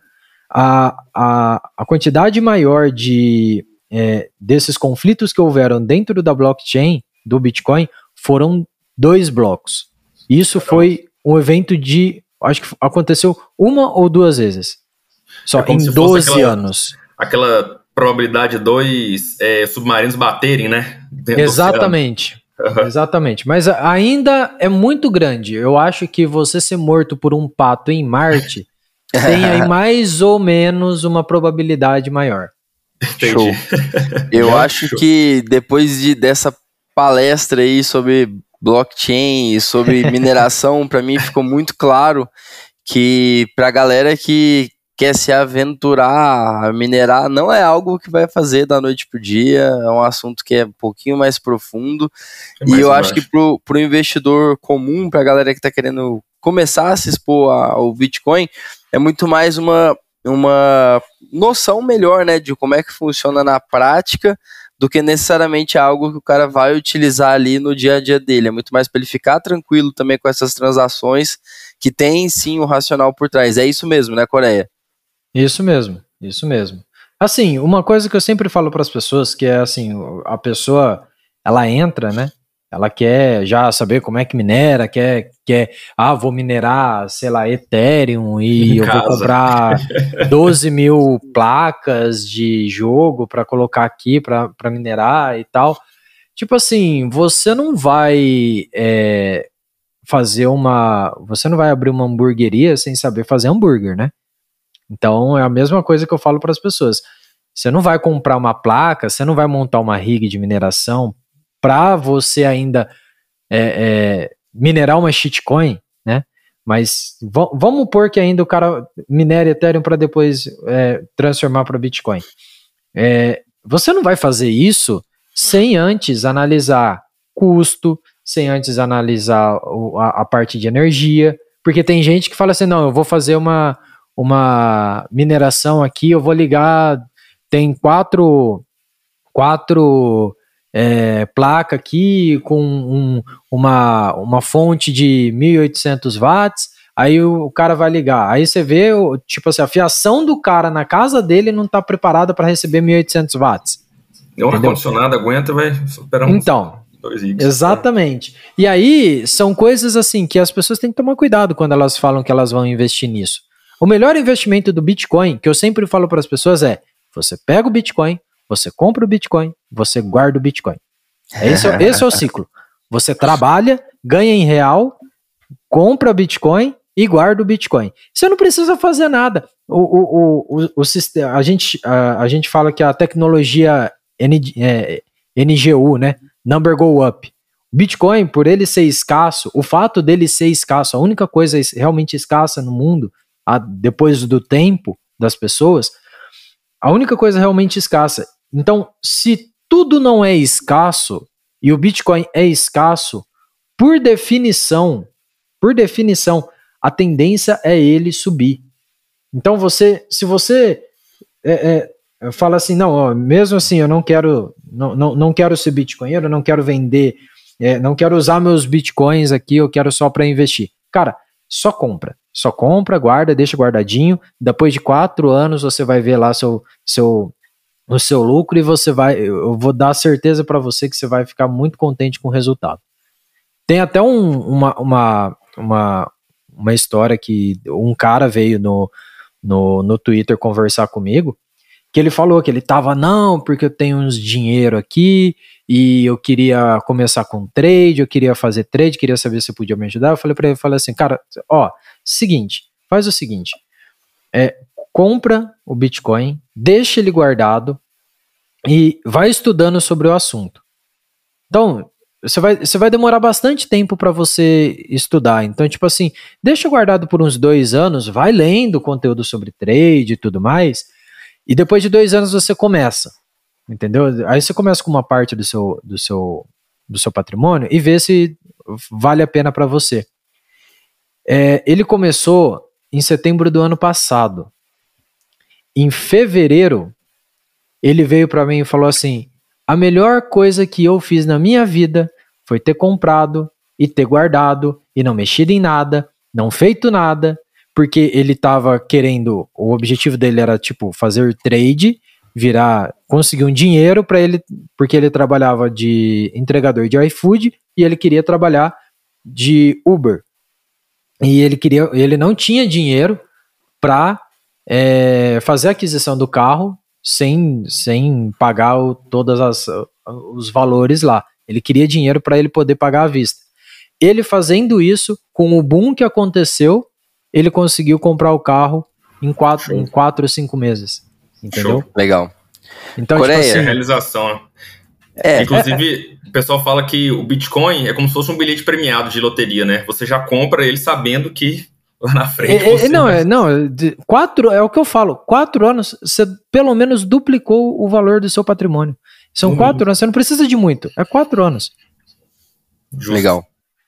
a, a, a quantidade maior de, é, desses conflitos que houveram dentro da blockchain do Bitcoin foram dois blocos. Isso foi um evento de. Acho que aconteceu uma ou duas vezes. Só é em 12 aquela, anos. Aquela probabilidade de dois é, submarinos baterem, né? Exatamente. Exatamente. Mas ainda é muito grande. Eu acho que você ser morto por um pato em Marte tem aí mais ou menos uma probabilidade maior. Entendi. Show. Eu acho Show. que depois de, dessa palestra aí sobre blockchain e sobre mineração, para mim ficou muito claro que para a galera que quer se aventurar a minerar, não é algo que vai fazer da noite pro dia, é um assunto que é um pouquinho mais profundo. É mais e eu embaixo. acho que pro, pro investidor comum, para a galera que está querendo começar a se expor ao Bitcoin, é muito mais uma, uma noção melhor, né, de como é que funciona na prática do que necessariamente algo que o cara vai utilizar ali no dia a dia dele. É muito mais para ele ficar tranquilo também com essas transações que tem sim o um racional por trás. É isso mesmo, né, Coreia? Isso mesmo, isso mesmo. Assim, uma coisa que eu sempre falo para as pessoas que é assim, a pessoa ela entra, né? Ela quer já saber como é que minera, quer, quer ah, vou minerar, sei lá, Ethereum e em eu casa. vou comprar 12 mil placas de jogo para colocar aqui para minerar e tal. Tipo assim, você não vai é, fazer uma. Você não vai abrir uma hamburgueria sem saber fazer hambúrguer, né? Então é a mesma coisa que eu falo para as pessoas. Você não vai comprar uma placa, você não vai montar uma rig de mineração para você ainda é, é, minerar uma shitcoin, né? Mas vamos pôr que ainda o cara minere Ethereum para depois é, transformar para Bitcoin. É, você não vai fazer isso sem antes analisar custo, sem antes analisar a, a, parte de energia, porque tem gente que fala assim, não, eu vou fazer uma, uma mineração aqui, eu vou ligar, tem quatro, quatro é, placa aqui com um, uma, uma fonte de 1800 watts, aí o, o, cara vai ligar. Aí você vê, tipo assim, a fiação do cara na casa dele não está preparada para receber 1800 watts. E um ar-condicionado aguenta, vai superar um. Então, Exatamente. E aí são coisas assim que as pessoas têm que tomar cuidado quando elas falam que elas vão investir nisso. O melhor investimento do Bitcoin, que eu sempre falo para as pessoas é: você pega o Bitcoin, você compra o Bitcoin, você guarda o Bitcoin. Esse é, esse é o ciclo. Você trabalha, ganha em real, compra Bitcoin e guarda o Bitcoin. Você não precisa fazer nada. O, o, o, o, sistema, a, gente, a, a gente fala que a tecnologia N, é, NGU, né? Number Go Up. Bitcoin, por ele ser escasso, o fato dele ser escasso, a única coisa realmente escassa no mundo, a, depois do tempo das pessoas, a única coisa realmente escassa. Então, se tudo não é escasso e o Bitcoin é escasso, por definição, por definição, a tendência é ele subir. Então você, se você é, é, fala assim, não, ó, mesmo assim eu não quero, não, não, não quero ser bitcoinheiro, não quero vender, é, não quero usar meus bitcoins aqui, eu quero só para investir. Cara, só compra. Só compra, guarda, deixa guardadinho. Depois de quatro anos você vai ver lá seu, seu, o seu lucro e você vai. Eu vou dar certeza para você que você vai ficar muito contente com o resultado. Tem até um, uma, uma, uma, uma história que um cara veio no, no, no Twitter conversar comigo que ele falou que ele tava, não, porque eu tenho uns dinheiro aqui e eu queria começar com trade, eu queria fazer trade, queria saber se podia me ajudar. Eu falei para ele, falei assim, cara, ó, seguinte, faz o seguinte, é, compra o Bitcoin, deixa ele guardado e vai estudando sobre o assunto. Então, você vai, você vai demorar bastante tempo para você estudar. Então, tipo assim, deixa guardado por uns dois anos, vai lendo conteúdo sobre trade e tudo mais, e depois de dois anos você começa, entendeu? Aí você começa com uma parte do seu, do seu, do seu patrimônio e vê se vale a pena para você. É, ele começou em setembro do ano passado. Em fevereiro, ele veio para mim e falou assim: a melhor coisa que eu fiz na minha vida foi ter comprado e ter guardado e não mexido em nada, não feito nada, porque ele estava querendo, o objetivo dele era tipo fazer trade virar, conseguir um dinheiro para ele, porque ele trabalhava de entregador de iFood e ele queria trabalhar de Uber. E ele queria, ele não tinha dinheiro para é, fazer a aquisição do carro sem, sem pagar o, todas as os valores lá. Ele queria dinheiro para ele poder pagar à vista. Ele fazendo isso, com o boom que aconteceu, ele conseguiu comprar o carro em quatro, em quatro ou cinco meses. Entendeu? Show. Legal. Então, Coreia. tipo assim, É realização, né? É, Inclusive, o pessoal fala que o Bitcoin é como se fosse um bilhete premiado de loteria, né? Você já compra ele sabendo que lá na frente. É, é, você não, vai- é, não, é de- quatro, é o que eu falo, quatro anos, você pelo menos duplicou o valor do seu patrimônio. São Uhum. quatro anos, você não precisa de muito, é quatro anos. Justo. Legal.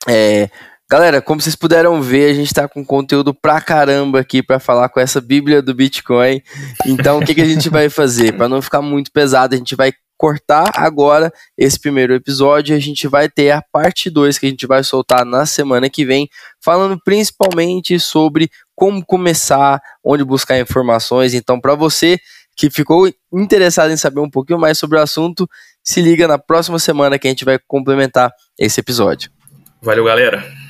É, galera, como vocês puderam ver, a gente tá com conteúdo pra caramba aqui pra falar com essa Bíblia do Bitcoin. Então, o que, que a gente vai fazer? Pra não ficar muito pesado, a gente vai cortar agora esse primeiro episódio e a gente vai ter a parte 2 que a gente vai soltar na semana que vem, falando principalmente sobre como começar, onde buscar informações. Então, para você que ficou interessado em saber um pouquinho mais sobre o assunto, se liga na próxima semana que a gente vai complementar esse episódio. Valeu, galera.